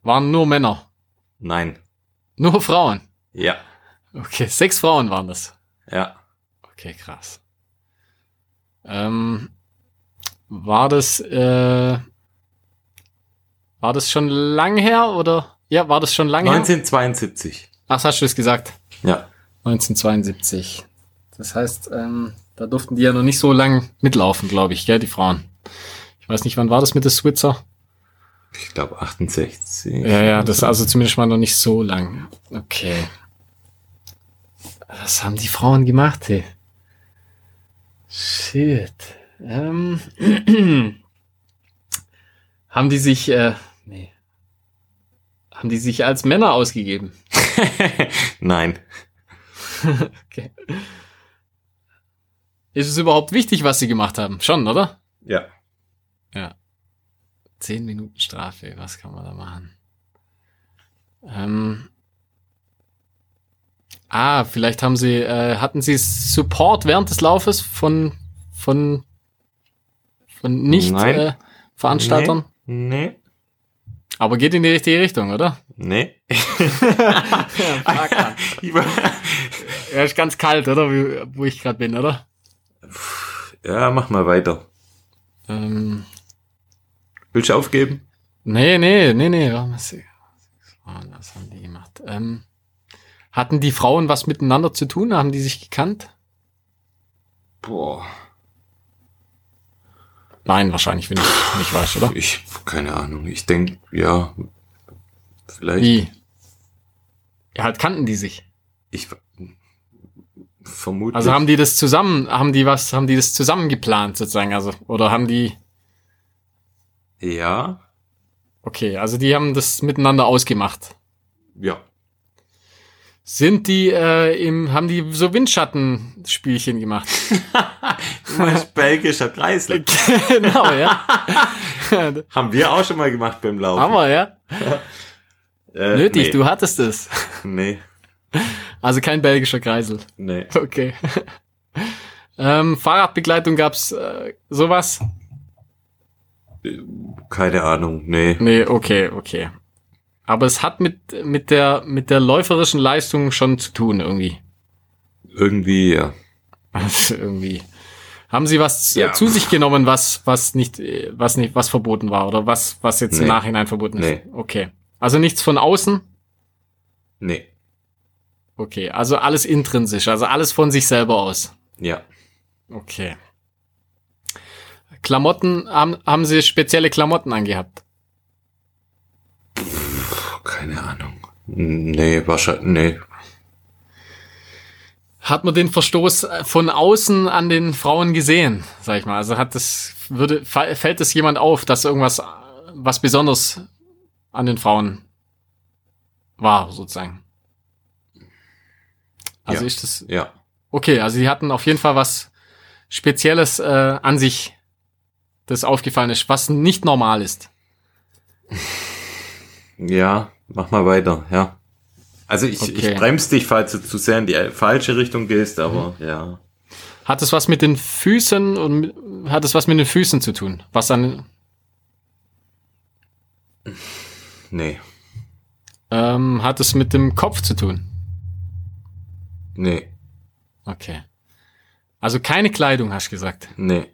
Waren nur Männer? Nein. Nur Frauen? Ja. Okay, sechs Frauen waren das. Ja. Okay, krass. Ähm, war das, äh, war das schon lang her oder? Ja, war das schon lange her? 1972. Ach, hast du es gesagt? Ja. 1972. Das heißt, ähm, da durften die ja noch nicht so lang mitlaufen, glaube ich, gell, die Frauen. Ich weiß nicht, wann war das mit der Switzer? Ich glaube 68. Ja, ja, das ist also zumindest mal noch nicht so lang. Okay. Was haben die Frauen gemacht, hey? Shit. Ähm, haben die sich, äh, nee. Haben die sich als Männer ausgegeben? Nein. Okay. Ist es überhaupt wichtig, was sie gemacht haben? Schon, oder? Ja. Ja. Zehn Minuten Strafe, was kann man da machen? Ähm. Ah, vielleicht haben sie, äh, hatten sie Support während des Laufes von, von, von nicht Nein. äh, Veranstaltern? Nee. Aber geht in die richtige Richtung, oder? Nee. Mann. ja, ist ganz kalt, oder? Wie, wo ich gerade bin, oder? ja, mach mal weiter. Ähm, Willst du aufgeben? Nee, nee, nee, nee. Was, was haben die gemacht? Ähm, hatten die Frauen was miteinander zu tun? Haben die sich gekannt? Boah. Nein, wahrscheinlich, wenn ich nicht weiß, oder? Ich, keine Ahnung. Ich denke, ja, vielleicht. Wie? Ja, halt kannten die sich. Ich vermute. Also haben die das zusammen, haben die was, haben die das zusammen geplant sozusagen, also oder haben die? Ja. Okay, also die haben das miteinander ausgemacht. Ja. Sind die äh, im, haben die so Windschattenspielchen gemacht? belgischer Kreisel. genau, ja. haben wir auch schon mal gemacht beim Laufen. Haben wir, ja. Äh, Nötig, nee. du hattest es. Nee, Also kein belgischer Kreisel. nee. Okay. ähm, Fahrradbegleitung gab's äh, sowas? Keine Ahnung, nee. Nee, okay, okay. Aber es hat mit, mit der, mit der läuferischen Leistung schon zu tun, irgendwie. Irgendwie, ja. Also irgendwie. Haben Sie was Ja. zu sich genommen, was, was nicht, äh, was nicht, was verboten war oder was, was jetzt im Nee. Nachhinein verboten ist? Nee. Okay. Also nichts von außen? Nee. Okay. Also alles intrinsisch, also alles von sich selber aus. Ja. Okay. Klamotten, haben, haben Sie spezielle Klamotten angehabt? Keine Ahnung. Nee, wahrscheinlich, nee. Hat man den Verstoß von außen an den Frauen gesehen, sag ich mal? Also hat das, würde, fällt es jemand auf, dass irgendwas, was besonders an den Frauen war, sozusagen? Also Ja. ist das, Ja. okay, also sie hatten auf jeden Fall was Spezielles äh, an sich, das aufgefallen ist, was nicht normal ist. Ja, mach mal weiter, ja. Also ich, Okay. ich bremse dich, falls du zu sehr in die falsche Richtung gehst, aber Mhm. ja. Hat es was mit den Füßen und hat es was mit den Füßen zu tun? Was an, Nee. ähm, hat es mit dem Kopf zu tun? Nee. Okay. Also keine Kleidung, hast du gesagt. Nee.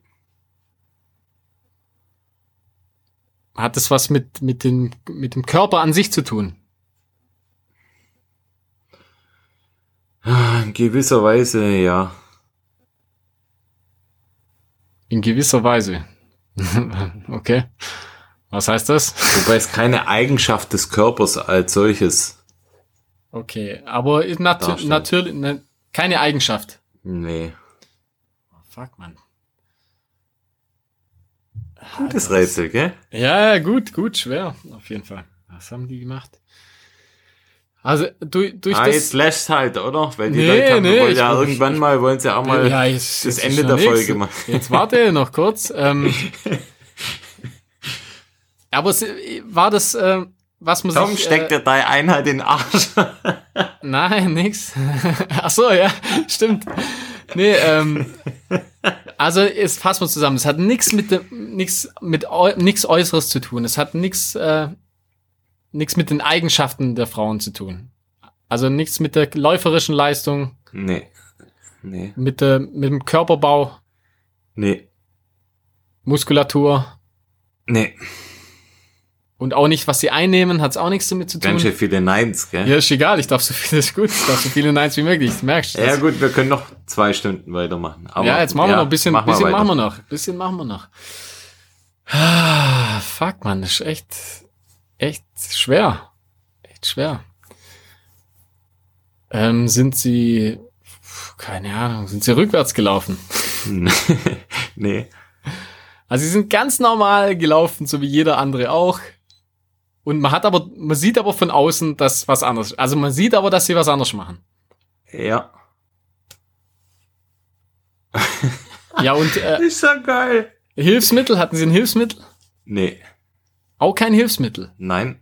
Hat es was mit, mit, den, mit dem Körper an sich zu tun? In gewisser Weise, ja. In gewisser Weise. okay. Was heißt das? Wobei es keine Eigenschaft des Körpers als solches. Okay, aber natürlich ne, keine Eigenschaft. Nee. Oh, fuck, man. Gutes Rätsel, gell? Ja, gut, gut, schwer, auf jeden Fall. Was haben die gemacht? Also durch, durch ah, das. jetzt lässt halt, oder? Weil die Nee, Leute haben, nee, wollen ich- ja irgendwann mal, wollen sie auch mal ja, jetzt, das jetzt Ende der nix. Folge machen. Jetzt warte noch kurz. Ähm, aber es, war das, äh, was man Tom, sich... steckt äh, dir deine Einheit in den Arsch. Nein, nix. Ach so, ja, stimmt. Nee, ähm, also jetzt fassen wir zusammen. Es hat nichts mit nix mit nix Äußeres zu tun. Es hat nichts, äh, nichts mit den Eigenschaften der Frauen zu tun. Also nichts mit der läuferischen Leistung, nee. Nee. mit der, mit dem Körperbau, Nee. Muskulatur Nee. Und auch nicht, was sie einnehmen, hat es auch nichts damit zu tun. Ganz schön viele Neins, gell? Ja, ist egal, ich darf so viel, ist gut, ich darf so viele Neins wie möglich, das merkst du. Ja, gut, wir können noch zwei Stunden weitermachen. Aber, ja, jetzt machen wir noch ein bisschen, mach mal bisschen weiter. machen wir noch, bisschen machen wir noch. Ah, fuck, man, das ist echt, echt schwer. Echt schwer. Ähm, sind sie, keine Ahnung, sind sie rückwärts gelaufen? nee. Also sie sind ganz normal gelaufen, so wie jeder andere auch. Und man hat aber, man sieht aber von außen, dass was anderes, also man sieht aber, dass sie was anderes machen. Ja. Ja, und äh, Ist ja geil. Hilfsmittel, hatten sie ein Hilfsmittel? Nee. Auch kein Hilfsmittel. Nein.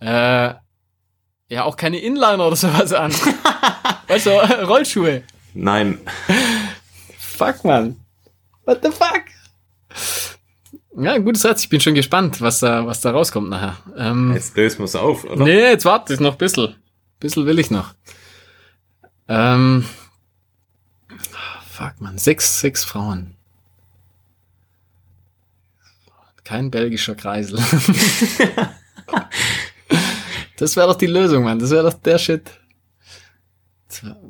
Äh, ja, auch keine Inliner oder sowas an. weißt du, Rollschuhe. Nein. Fuck, man. What the fuck? Ja, gutes Rätsel. Ich bin schon gespannt, was da, was da rauskommt nachher. Ähm, Jetzt lösen wir es auf, oder? nee, jetzt warte ich noch ein bisschen. Bisschen will ich noch. Ähm, fuck, man. Sechs, sechs Frauen. Kein belgischer Kreisel. das wäre doch die Lösung, Mann. Das wäre doch der Shit.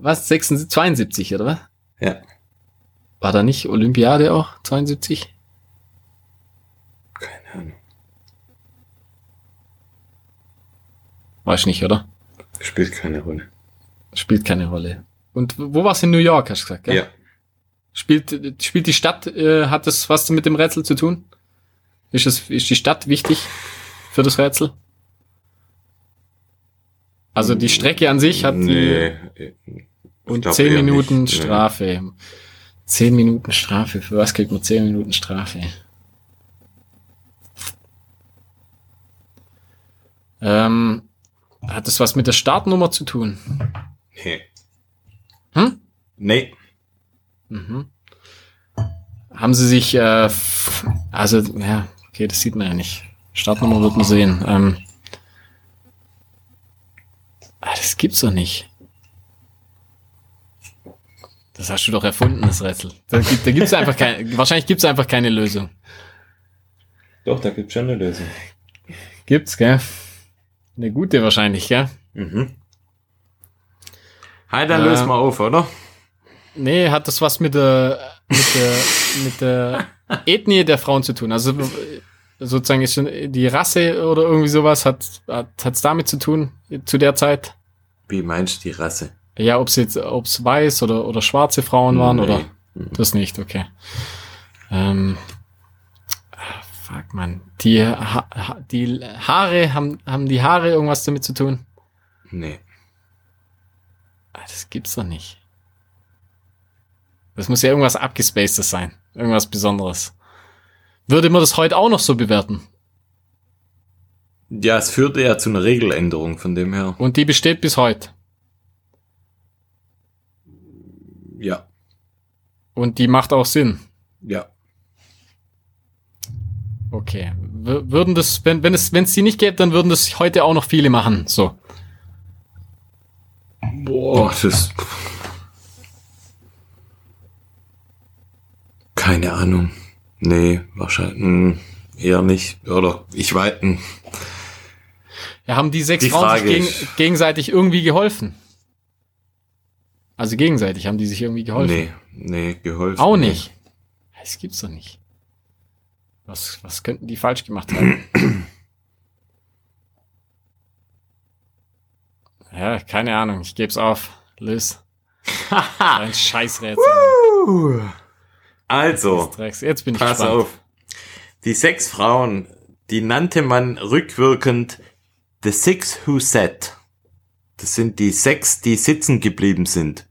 Was? 76, 72, oder was? Ja. War da nicht Olympiade auch? 72? Weiß nicht, oder? Spielt keine Rolle. Spielt keine Rolle. Und wo war's in New York, hast du gesagt, gell? Ja. Spielt, spielt die Stadt, äh, hat das was mit dem Rätsel zu tun? Ist, es, ist die Stadt wichtig für das Rätsel? Also die Strecke an sich hat die Nee. und glaub zehn Minuten nicht, nee. Strafe. Zehn Minuten Strafe. Für was kriegt man zehn Minuten Strafe? Ähm, hat das was mit der Startnummer zu tun? Nee. Hm? Nee. Mhm. Haben sie sich, äh, also, ja, okay, das sieht man ja nicht. Startnummer wird man sehen. Ähm, ah, das gibt's doch nicht. Das hast du doch erfunden, das Rätsel. Da, gibt, da gibt's einfach keine, wahrscheinlich gibt's einfach keine Lösung. Doch, da gibt's schon eine Lösung. Gibt's, gell? Eine gute wahrscheinlich, gell? Mhm. Hi, dann Ähm, lösen wir auf, oder? Nee, hat das was mit der, mit der, mit der Ethnie der Frauen zu tun? Also äh, sozusagen ist schon die Rasse oder irgendwie sowas hat hat hat's damit zu tun zu der Zeit? Wie meinst du die Rasse? Ja, ob es jetzt ob's weiß oder oder schwarze Frauen waren Nee. oder das nicht, okay. Ähm, fuck man, die ha ha die Haare haben haben die Haare irgendwas damit zu tun? Nee. Ah, Das gibt's doch nicht. Das muss ja irgendwas abgespacedes sein. Irgendwas Besonderes. Würde man das heute auch noch so bewerten? Ja, es führte ja zu einer Regeländerung von dem her. Und die besteht bis heute. Ja. Und die macht auch Sinn. Ja. Okay. W würden das, wenn, wenn es, wenn es die nicht gäbe, dann würden das heute auch noch viele machen. So. Boah, das ist. Keine Ahnung. Nee, wahrscheinlich. hm, Eher nicht. Oder ich weiß. hm. Ja, haben die sechs Die Frauen sich ist- gegenseitig irgendwie geholfen? Also gegenseitig haben die sich irgendwie geholfen? Nee, nee, geholfen. Auch nicht. Das gibt's doch nicht. Was, was könnten die falsch gemacht haben? ja, keine Ahnung. Ich geb's auf. Lös. Ein Scheißrätsel. Also. Jetzt bin ich pass gespannt. auf. Die sechs Frauen, die nannte man rückwirkend The Six Who Sat. Das sind die sechs, die sitzen geblieben sind.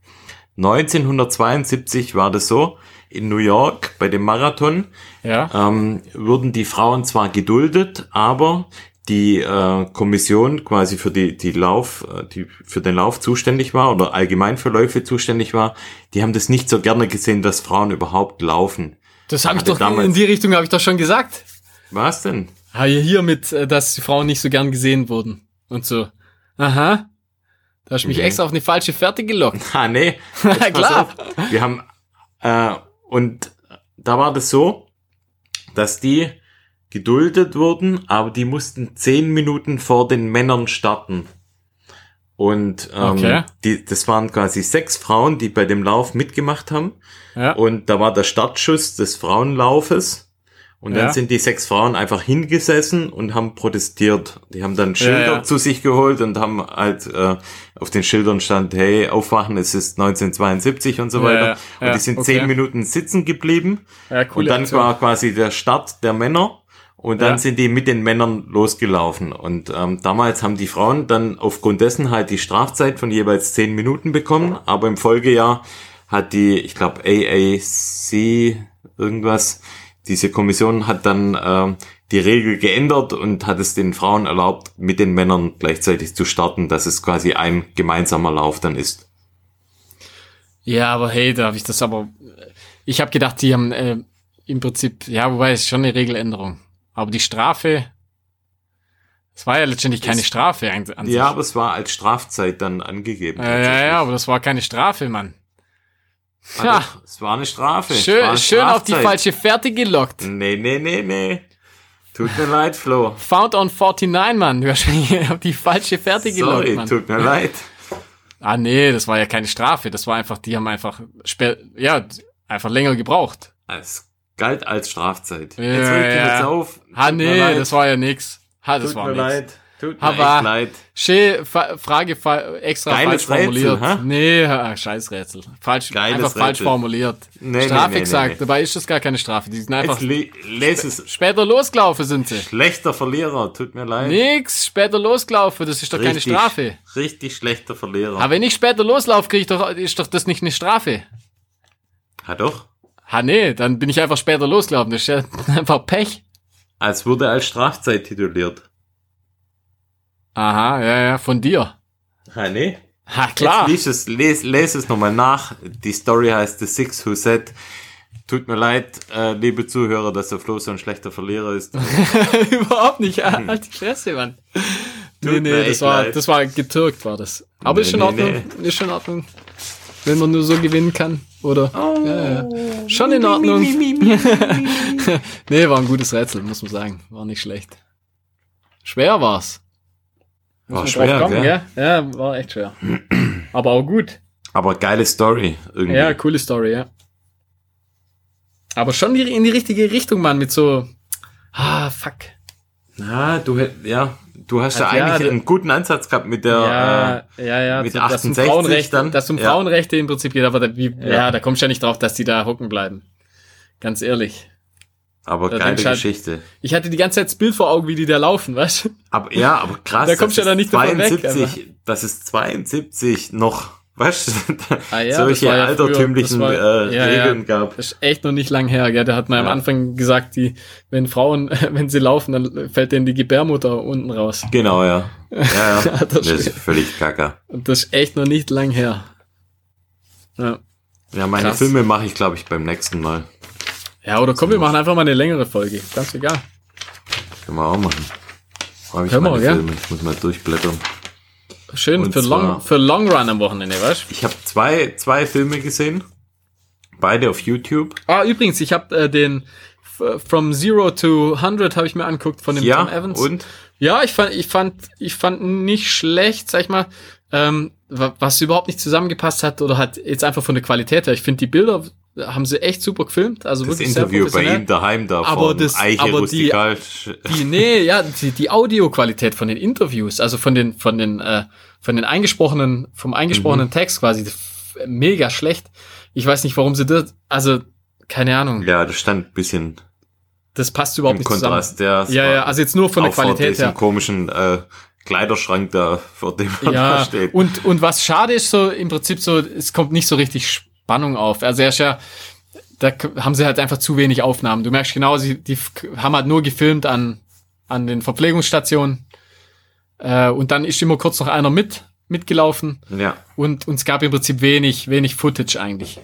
1972 war das so. In New York bei dem Marathon Ja, ähm, wurden die Frauen zwar geduldet, aber die äh, Kommission quasi für die die Lauf äh, die für den Lauf zuständig war oder allgemein für Läufe zuständig war, die haben das nicht so gerne gesehen, dass Frauen überhaupt laufen. das habe ich doch damals- in die Richtung habe ich doch schon gesagt. Was denn? Hier- hier mit, äh, dass die Frauen nicht so gern gesehen wurden und so. Aha. Da hast du mich Mhm. extra auf eine falsche Fährte gelockt. Ah nee, Klar. auf. Wir haben äh, und da war das so, dass die geduldet wurden, aber die mussten zehn Minuten vor den Männern starten. Und ähm, Okay. die, das waren quasi sechs Frauen, die bei dem Lauf mitgemacht haben. Ja. Und da war der Startschuss des Frauenlaufes. Und dann Ja. sind die sechs Frauen einfach hingesessen und haben protestiert. Die haben dann Schilder ja. zu sich geholt und haben halt äh, auf den Schildern stand, hey, aufwachen, es ist 1972 und so Ja, weiter. ja, und die sind okay. zehn Minuten sitzen geblieben. Ja, und dann Aktion. war quasi der Start der Männer. Und dann Ja. sind die mit den Männern losgelaufen. Und ähm, damals haben die Frauen dann aufgrund dessen halt die Strafzeit von jeweils zehn Minuten bekommen. Aber im Folgejahr hat die, ich glaube, AAC irgendwas, diese Kommission hat dann ähm, die Regel geändert und hat es den Frauen erlaubt, mit den Männern gleichzeitig zu starten, dass es quasi ein gemeinsamer Lauf dann ist. Ja, aber hey, da habe ich das aber. Ich habe gedacht, die haben äh, im Prinzip, ja, wobei es schon eine Regeländerung. Aber die Strafe, es war ja letztendlich keine Es- Strafe an, an sich. Ja, aber es war als Strafzeit dann angegeben. ja, ja, ja, aber das war keine Strafe, Mann. Ah, Ja. doch, Es war eine Strafe. Schön, eine schön auf die falsche Fährte gelockt. Nee, nee, nee, nee. Tut mir leid, Flo. Found on 49, Mann. Du hast auf die falsche Fährte gelockt, Sorry, Mann. tut mir leid. Ah, nee, das war ja keine Strafe. Das war einfach, die haben einfach, ja, einfach länger gebraucht. Es galt als Strafzeit. Ja, jetzt ja. jetzt auf. Ah, Tut mir nee, das war ja nix. Ha, das Tut war mir nix. leid. Tut mir Aber- echt leid. Schön, Frage extra Geiles falsch formuliert. Rätsel, hä? nee, ha, scheiß Rätsel. Falsch, Geiles einfach falsch Rätsel. formuliert. Nee, Strafe nee, nee, gesagt, dabei ist das gar keine Strafe. Die sind einfach Jetzt le lese es. später losgelaufen sind sie. Schlechter Verlierer, tut mir leid. Nix, später losgelaufen, das ist doch keine Richtig- Strafe. Richtig schlechter Verlierer. Aber wenn ich später loslaufe, krieg ich doch, ist doch das nicht eine Strafe. Ha doch. Ha nee, dann bin ich einfach später losgelaufen. Das ist ja einfach Pech. Als wurde als Strafzeit tituliert. Aha, ja, ja, von dir. Ha, nee. Ha, klar. Jetzt lies es, les, les es nochmal nach. Die Story heißt The Six Who Said. Tut mir leid, äh, liebe Zuhörer, dass der Flo so ein schlechter Verlierer ist. Überhaupt nicht. Ja, halt die Fresse, Mann. Nee, Tut nee, das war, leid. das war getürkt, war das. Aber ist Nee, schon in nee, Ordnung. Ist schon in Ordnung. Wenn man nur so gewinnen kann. Oder? Oh. Ja, ja. Schon in Ordnung. nee, war ein gutes Rätsel, muss man sagen. War nicht schlecht. Schwer war's. Muss War schwer, kommen, gell? gell? Ja, war echt schwer. Aber auch gut. Aber geile Story irgendwie. Ja, coole Story, ja. Aber schon in die richtige Richtung, Mann, mit so, ah, fuck. Ja, du, hätt- ja, du hast ja Ach ja, eigentlich der- einen guten Ansatz gehabt mit der, Ja, äh, ja, ja, mit zu- dass um 68 Frauenrechte, dann, dass um ja. Frauenrechte im Prinzip geht, aber da, wie, ja. Ja. da kommst du ja nicht drauf, dass die da hocken bleiben. Ganz ehrlich. Aber Da geile halt- Geschichte. Ich hatte die ganze Zeit das Bild vor Augen, wie die da laufen, weißt du? Aber, ja, aber krass. Da kommst du ja es nicht davon weg, 72, das ist 72 noch, weißt du, Ah ja, solche ja altertümlichen war- äh, ja. Regeln gab. Das ist echt noch nicht lang her, gell? Da hat man am. Anfang gesagt, die, wenn Frauen, wenn sie laufen, dann fällt denen die Gebärmutter unten raus. Genau, ja. Ja, ja. Das ist völlig kacker. Und das ist echt noch nicht lang her. Ja. Ja, meine Krass. Filme mache ich, glaube ich, beim nächsten Mal. Ja, oder komm, wir machen einfach mal eine längere Folge. Ganz egal. Können wir auch machen. Habe ich Können wir? Filme. Ich muss mal durchblättern. Schön Und für zwar- Long, für Long Run am Wochenende, weißt Ich habe zwei, zwei Filme gesehen. Beide auf YouTube. Ah, übrigens, ich habe äh, den From Zero to 100 habe ich mir angeguckt von dem Ja, Tom Evans. und? Ja, ich fand, ich fand, ich fand nicht schlecht, sag ich mal, ähm, wa- was überhaupt nicht zusammengepasst hat oder hat jetzt einfach von der Qualität her. Ich finde die Bilder haben sie echt super gefilmt, also Das wirklich Interview sehr bei ihm daheim da Aber das- Eiche aber die- Rustikal. Die, nee, ja, die, die Audioqualität von den Interviews, also von den, von den, äh, von den eingesprochenen, vom Mhm. eingesprochenen Text quasi, mega schlecht. Ich weiß nicht, warum sie das, also, keine Ahnung, Ja, das stand ein bisschen das passt überhaupt nicht Kontrast. Ja, zusammen. Ja, ja, also jetzt nur von der Qualität her. komischen äh, Kleiderschrank da, vor dem man da Ja, steht. und, und was schade ist, so im Prinzip so, es kommt nicht so richtig Spannung auf. Also er ist ja, da haben sie halt einfach zu wenig Aufnahmen. Du merkst genau, sie, die haben halt nur gefilmt an, an den Verpflegungsstationen. Äh, und dann ist immer kurz noch einer mit, mitgelaufen. Ja, Und, und es gab im Prinzip wenig, wenig Footage eigentlich.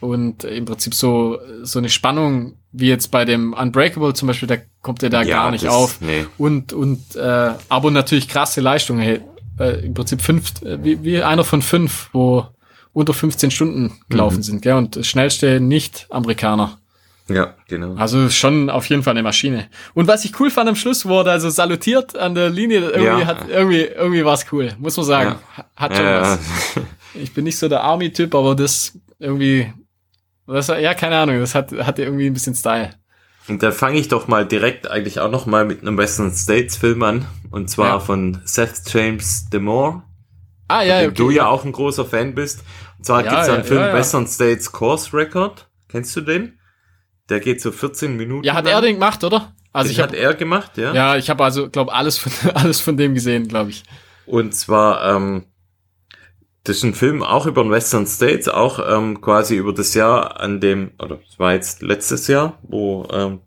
Und im Prinzip so, so eine Spannung, wie jetzt bei dem Unbreakable zum Beispiel, da kommt er da ja gar nicht das, auf. Nee. Und, und äh, aber natürlich krasse Leistung. Hey, äh, Im Prinzip fünf, äh, wie, wie einer von fünf, wo unter 15 Stunden gelaufen Mhm. sind, gell? Und schnellste Nicht-Amerikaner. Ja, genau. Also schon auf jeden Fall eine Maschine. Und was ich cool fand am Schluss, wurde also salutiert an der Linie. Irgendwie Ja. hat irgendwie irgendwie war's cool, muss man sagen. Ja. Hat schon Ja, was. Ich bin nicht so der Army-Typ, aber das irgendwie, das, ja keine Ahnung, das hat hatte irgendwie ein bisschen Style. Und dann fange ich doch mal direkt eigentlich auch noch mal mit einem Western States Film an. Und zwar von Seth James Demore, Ah ja, dem okay. du ja auch ein großer Fan bist. Und zwar Ja, gibt's da einen ja, Film ja, ja. Western States Course Record. Kennst du den? Der geht so 14 Minuten. Ja, hat lang. er den gemacht, oder? Also den ich hat habe er gemacht, ja. ja, ich habe also glaube alles von alles von dem gesehen, glaube ich. Und zwar, ähm, das ist ein Film auch über den Western States, auch ähm, quasi über das Jahr, an dem, oder es war jetzt letztes Jahr, wo ähm,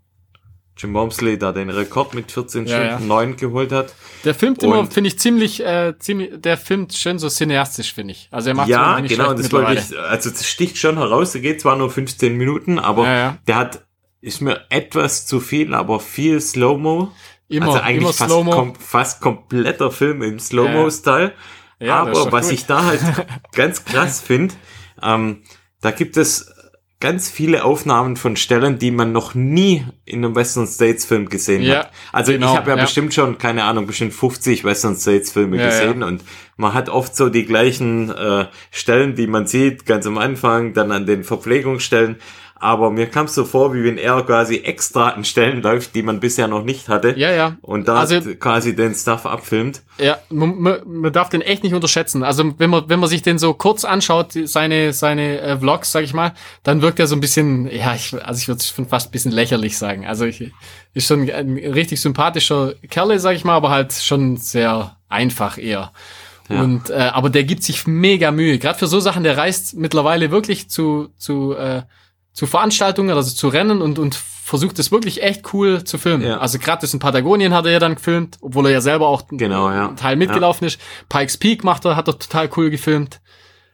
Jim Walmsley da den Rekord mit 14 Ja, Stunden ja. 9 geholt hat. Der filmt immer, finde ich ziemlich äh, ziemlich der filmt schön so cineastisch, finde ich. Also er macht ja, nicht genau, das wollte ich, also das sticht schon heraus, der geht zwar nur 15 Minuten, aber Ja, der hat, ist mir etwas zu viel, aber viel Slow-Mo. Immer also eigentlich immer fast, kom fast kompletter Film im Slow-Mo-Style. Aber was gut. ich da halt ganz krass finde, ähm, da gibt es ganz viele Aufnahmen von Stellen, die man noch nie in einem Western States Film gesehen Ja, hat. Also genau, ich habe ja, ja. bestimmt schon, keine Ahnung, bestimmt 50 Western States Filme Ja, gesehen und man hat oft so die gleichen äh, Stellen, die man sieht, ganz am Anfang, dann an den Verpflegungsstellen. Aber mir kam es so vor, wie wenn er quasi extra an Stellen läuft, die man bisher noch nicht hatte. Ja, ja. Und da also, quasi den Stuff abfilmt. Ja, man, man, man darf den echt nicht unterschätzen. Also wenn man, wenn man sich den so kurz anschaut, seine, seine äh, Vlogs, sag ich mal, dann wirkt er so ein bisschen, ja, ich, also ich würde schon fast ein bisschen lächerlich sagen. Also ich, ist schon ein richtig sympathischer Kerle, sag ich mal, aber halt schon sehr einfach eher. Ja. Und äh, aber der gibt sich mega Mühe. Gerade für so Sachen, der reist mittlerweile wirklich zu zu äh, zu Veranstaltungen, also zu Rennen und und versucht es wirklich echt cool zu filmen. Ja. Also gerade das in Patagonien hat er ja dann gefilmt, obwohl er ja selber auch genau, ja. Teil mitgelaufen ja. ist. Pikes Peak macht er, hat er total cool gefilmt.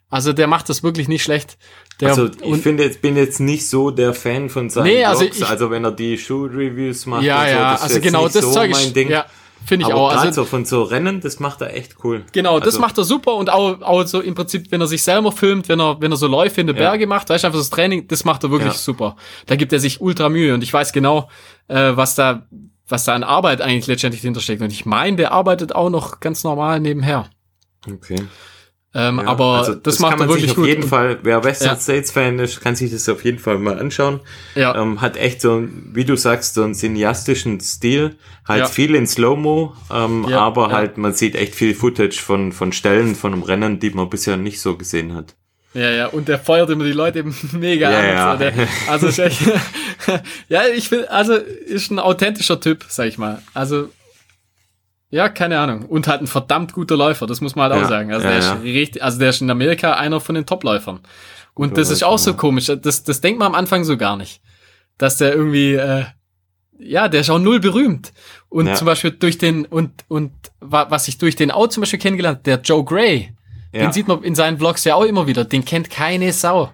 Also der macht das wirklich nicht schlecht. Der, also ich finde jetzt bin jetzt nicht so der Fan von seinen nee, also Vlogs, ich, also wenn er die Shoe Reviews macht ja, und so, ja, das also genau das so Zeug ist, Ding. Ja, Finde ich aber auch. Also so von so Rennen, das macht er echt cool. Genau, das also, macht er super und auch, auch so im Prinzip, wenn er sich selber filmt, wenn er, wenn er so Läufe in den ja. Berge macht, weißt du, einfach das Training, das macht er wirklich ja. super. Da gibt er sich ultra Mühe und ich weiß genau, äh, was da, was da an Arbeit eigentlich letztendlich hintersteckt. Und ich meine, der arbeitet auch noch ganz normal nebenher. Okay. Ähm, ja, aber also das, das macht man wirklich sich auf jeden Fall, wer Western ja. States Fan ist, kann sich das auf jeden Fall mal anschauen. Ja. Ähm, hat echt so, wie du sagst, so einen cineastischen Stil, halt ja. viel in Slow-Mo, ähm, aber halt man sieht echt viel Footage von, von Stellen, von einem Rennen, die man bisher nicht so gesehen hat. Ja, ja, und der feuert immer die Leute eben mega ja, an. Ja. Der, also, echt, ja, ich finde, also ist ein authentischer Typ, sag ich mal. Also ja, keine Ahnung. Und halt ein verdammt guter Läufer, das muss man halt ja, auch sagen. Also, ja, der ja. ist richtig, also der ist in Amerika einer von den Topläufern. Und das ist auch so komisch. Das, das denkt man am Anfang so gar nicht. Dass der irgendwie, äh, ja, der ist auch null berühmt. Und zum Beispiel durch den, und, und was ich durch den auch zum Beispiel kennengelernt, der Joe Gray. Den sieht man in seinen Vlogs ja auch immer wieder. Den kennt keine Sau.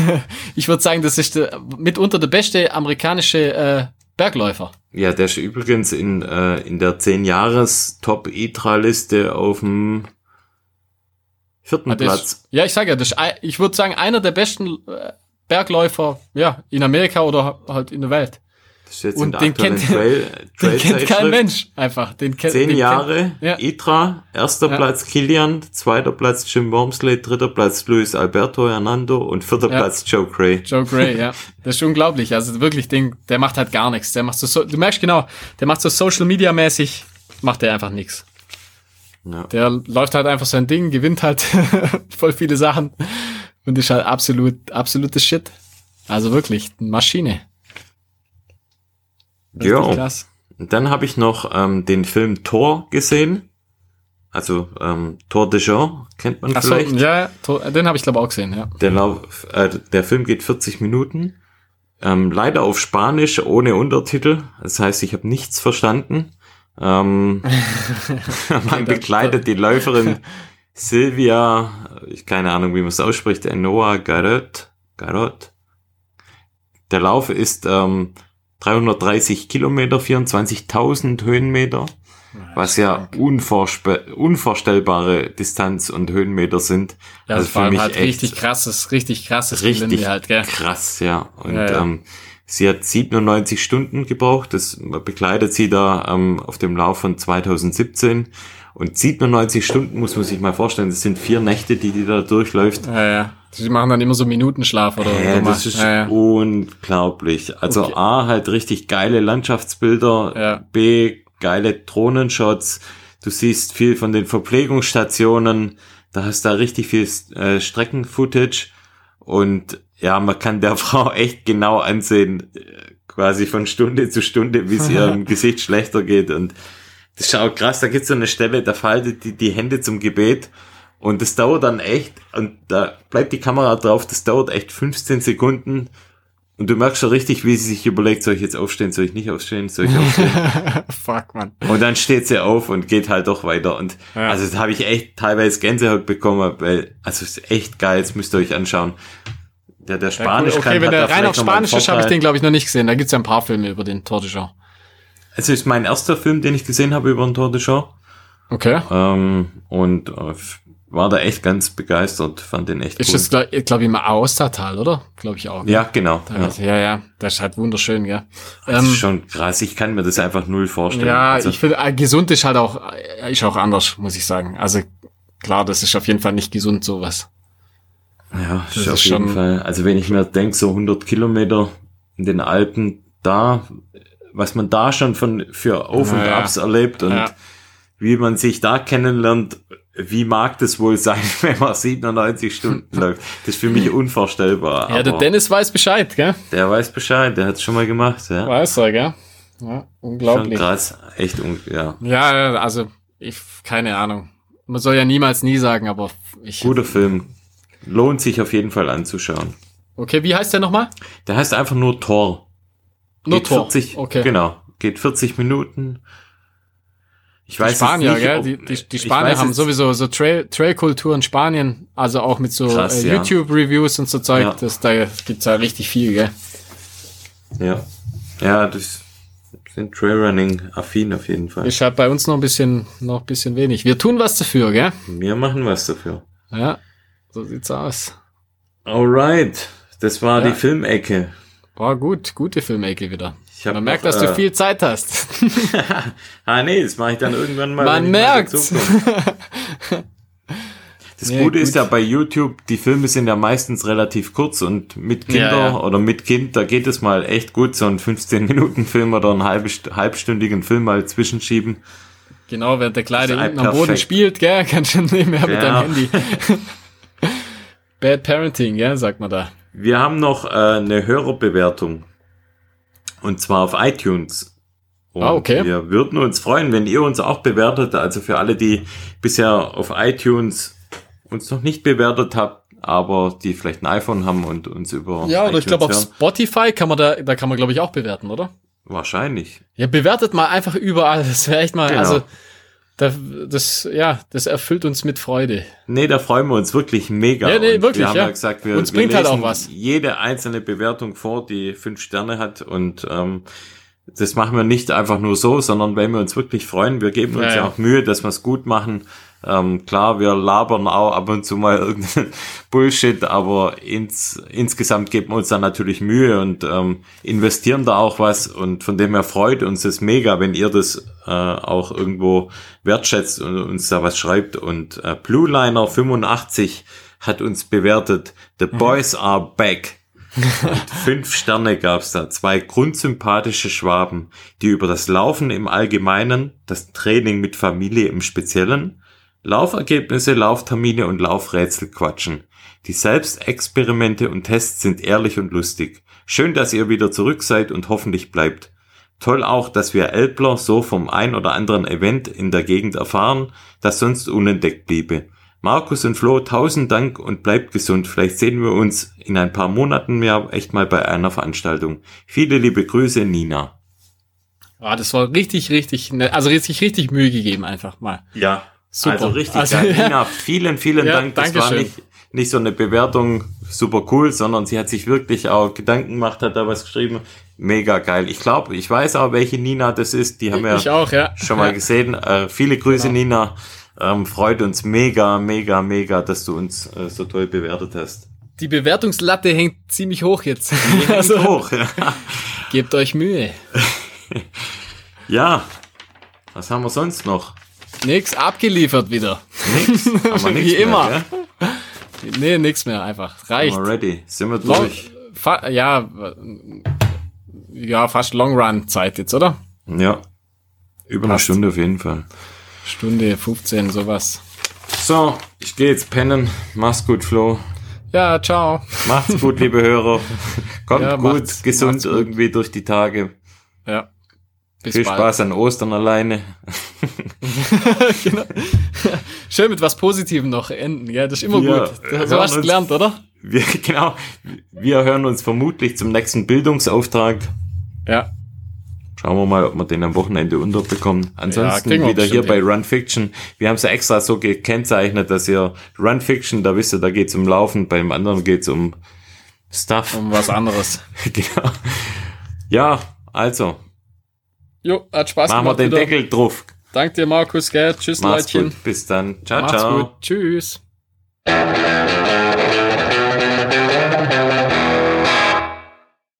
ich würde sagen, das ist der, mitunter der beste amerikanische äh, Bergläufer. Ja, der ist übrigens in, äh, in der 10 Jahres Top ITRA-Liste auf dem vierten ja, Platz. Ist, ja, ich sage ja, das ist, ich würde sagen, einer der besten äh, Bergläufer ja, in Amerika oder halt in der Welt. Und den kennt, Trail, Trail den kennt kein Mensch einfach. Den kennt, Zehn den Jahre, kennt, ja. ITRA, erster ja. Platz Kilian, zweiter Platz Jim Wormsley, dritter Platz Luis Alberto Hernando und vierter ja. Platz Joe Gray. Joe Gray, ja. Das ist unglaublich. Also wirklich, den, der macht halt gar nichts. Der macht so, du merkst genau, der macht so Social Media mäßig, macht der einfach nichts. Der läuft halt einfach sein Ding, gewinnt halt voll viele Sachen und ist halt absolut, absolutes Shit. Also wirklich, Maschine. Ja. Dann habe ich noch ähm, den Film Thor gesehen. Also ähm, Tor de Jean kennt man Ach vielleicht. So, ja, Tor, den habe ich glaube auch gesehen. Ja. Der, Lauf, äh, der Film geht 40 Minuten. Ähm, leider auf Spanisch ohne Untertitel. Das heißt, ich habe nichts verstanden. Ähm, man begleitet die Läuferin Silvia, ich keine Ahnung, wie man es ausspricht, Enoa Garot. Garot. Der Lauf ist ähm, 330 Kilometer, 24.000 Höhenmeter, was ja unvorstellbare Distanz und Höhenmeter sind. Ja, also für mich halt richtig krasses, richtig krasses richtig halt, gell? krass, ja. Und ja, ja. Ähm, sie hat 97 Stunden gebraucht. Das begleitet sie da ähm, auf dem Lauf von 2017. Und 97 Stunden muss man sich mal vorstellen, das sind vier Nächte, die die da durchläuft. Ja, ja. Sie machen dann immer so Minutenschlaf oder ja, Das ist ja, ja. unglaublich. Also okay. A, halt richtig geile Landschaftsbilder, ja. B, geile Drohnenshots. Du siehst viel von den Verpflegungsstationen, da hast du da richtig viel äh, Streckenfootage und ja, man kann der Frau echt genau ansehen, äh, quasi von Stunde zu Stunde, wie es ihrem Gesicht schlechter geht und das ist auch krass, da gibt's so eine Stelle, da faltet die die Hände zum Gebet und das dauert dann echt, und da bleibt die Kamera drauf, das dauert echt 15 Sekunden. Und du merkst schon richtig, wie sie sich überlegt, soll ich jetzt aufstehen, soll ich nicht aufstehen, soll ich aufstehen? Fuck, man. Und dann steht sie auf und geht halt doch weiter. Und ja. also da habe ich echt teilweise Gänsehaut bekommen, weil, also ist echt geil, jetzt müsst ihr euch anschauen. Der, der Spanisch ja, cool. okay, kann, wenn der rein auf Spanisch ist, habe ich den, glaube ich, noch nicht gesehen. Da gibt's ja ein paar Filme über den Tour Also ist mein erster Film, den ich gesehen habe über den Tour de Jean. Okay. Ähm, und äh, war da echt ganz begeistert, fand den echt ist cool. Ist das, glaube glaub ich, im Aostatal, oder? Glaube ich auch. Ne? Ja, genau. Ja. ja, ja, das ist halt wunderschön, ja. Das ähm, ist schon krass, ich kann mir das einfach null vorstellen. Ja, also, ich finde, äh, gesund ist halt auch, äh, ist auch anders, muss ich sagen. Also klar, das ist auf jeden Fall nicht gesund, sowas. Ja, Das ist ist auf jeden schon- Fall. Also wenn ich mir denke, so 100 Kilometer in den Alpen, da, was man da schon von für Auf- und ja. Abs erlebt und Ja. wie man sich da kennenlernt, wie mag das wohl sein, wenn man 97 Stunden läuft? Das ist für mich unvorstellbar. Ja, der Dennis weiß Bescheid, gell? der weiß Bescheid, der hat es schon mal gemacht, ja. Weiß er, gell? Ja, Schon unglaublich. krass, echt, un ja. Ja, also, ich, keine Ahnung. Man soll ja niemals nie sagen, aber ich. Guter Film. Lohnt sich auf jeden Fall anzuschauen. Okay, wie heißt der nochmal? Der heißt einfach nur Tor. Nur Geht Tor. 40, Okay. Genau. Geht 40 Minuten. Ich Die weiß Spanier, nicht, gell? Die, die, die Spanier haben sowieso so Trail, Trail-Kultur in Spanien, also auch mit so Krass, äh. YouTube-Reviews und so Zeug. Ja. Das, da gibt's ja richtig viel, gell? Ja. Ja, das sind Trailrunning affin auf jeden Fall. Ist halt bei uns noch ein bisschen, noch ein bisschen wenig. Wir tun was dafür, gell? Wir machen was dafür. Ja, so sieht's aus. Alright. Das war Ja. die Filmecke. War gut, gute Filmecke wieder. Ich Man merkt, noch, dass du äh, viel Zeit hast. Ah, nee, das mache ich dann irgendwann mal. Man dazukomme. Das Nee, Gute gut. ist ja bei YouTube, die Filme sind ja meistens relativ kurz und mit Kinder Ja, ja. oder mit Kind, da geht es mal echt gut, so einen 15-Minuten-Film oder einen halbe, halbstündigen Film mal zwischenschieben. Genau, während der Kleine unten am Boden perfekt. spielt, gell, kannst du nebenher mit Ja. deinem Handy. Bad Parenting, gell, sagt man da. Wir haben noch äh, eine Hörerbewertung. Und zwar auf iTunes. Und Ah, okay. Wir würden uns freuen, wenn ihr uns auch bewertet. Also für alle, die bisher auf iTunes uns noch nicht bewertet habt, aber die vielleicht ein iPhone haben und uns über Ja, oder ich iTunes glaube auf. Spotify kann man da, da kann man glaube ich auch bewerten, oder? Wahrscheinlich. Ja, bewertet mal einfach überall. Das wäre echt mal, Genau. also da, das, ja, das erfüllt uns mit Freude. Nee, da freuen wir uns wirklich mega. Ja, nee, Und wirklich, Wir haben ja. ja gesagt, wir, Uns wir bringt halt auch was. jede einzelne Bewertung vor, die fünf Sterne hat. Und ähm, das machen wir nicht einfach nur so, sondern weil wir uns wirklich freuen. Wir geben uns ja, ja. auch Mühe, dass wir es gut machen. Ähm, klar, wir labern auch ab und zu mal irgendeinen Bullshit, aber ins, insgesamt geben wir uns da natürlich Mühe und ähm, investieren da auch was und von dem her freut uns das mega, wenn ihr das äh, auch irgendwo wertschätzt und uns da was schreibt und äh, Blue Liner 85 hat uns bewertet, The Boys are back. Und fünf Sterne gab's da. Zwei grundsympathische Schwaben, die über das Laufen im Allgemeinen, das Training mit Familie im Speziellen, Laufergebnisse, Lauftermine und Laufrätsel quatschen. Die Selbstexperimente und Tests sind ehrlich und lustig. Schön, dass ihr wieder zurück seid und hoffentlich bleibt. Toll auch, dass wir Elbler so vom ein oder anderen Event in der Gegend erfahren, das sonst unentdeckt bliebe. Markus und Flo, tausend Dank und bleibt gesund. Vielleicht sehen wir uns in ein paar Monaten ja echt mal bei einer Veranstaltung. Viele liebe Grüße, Nina. Ah, das war richtig, richtig, ne, also richtig, richtig Mühe gegeben einfach mal. Ja, Super. also richtig Also, geil. ja. Nina, vielen, vielen Ja, Dank. Das war nicht, nicht so eine Bewertung super cool, sondern sie hat sich wirklich auch Gedanken gemacht, hat da was geschrieben. Mega geil. Ich glaube, ich weiß auch, welche Nina das ist. Die haben wir Ich auch, ja. schon mal Ja. gesehen. Äh, viele Grüße, Genau. Nina. Ähm, freut uns mega, mega, mega, dass du uns äh, so toll bewertet hast. Die Bewertungslatte hängt ziemlich hoch jetzt. Also, hoch. Ja. gebt euch Mühe. ja. Was haben wir sonst noch? Nix abgeliefert wieder. Nix. Wie nichts immer. Mehr? Nee, nix mehr, einfach. Reicht. Sind wir ready. Sind wir Long, durch? fa ja, ja, fast Long Run Zeit jetzt, oder? Ja. Über eine Passt. Stunde auf jeden Fall. Stunde 15, sowas. So, ich gehe jetzt pennen. Mach's gut, Flo. Ja, ciao. Macht's gut, liebe Hörer. Kommt Ja, gut, macht's- gesund macht's gut. irgendwie durch die Tage. Ja. Bis Viel bald. Spaß an Ostern alleine. genau. Schön mit was Positivem noch enden, ja, das ist immer Wir gut. So hast du gelernt, oder? Wir, genau, wir hören uns vermutlich zum nächsten Bildungsauftrag. Ja. Schauen wir mal, ob wir den am Wochenende unterbekommen. Ansonsten wir wieder hier bei. Run Fiction. Wir haben es ja extra so gekennzeichnet, dass ihr Run Fiction, da wisst ihr, da geht's um Laufen, beim anderen geht's um Stuff. Um was anderes. genau. Ja, also, Jo, hat Spaß machen wir gemacht den wieder. Deckel drauf. Dank dir, Markus, gell? Tschüss, Mach's Leutchen. gut. Bis dann. Ciao, Macht's ciao. gut. Tschüss.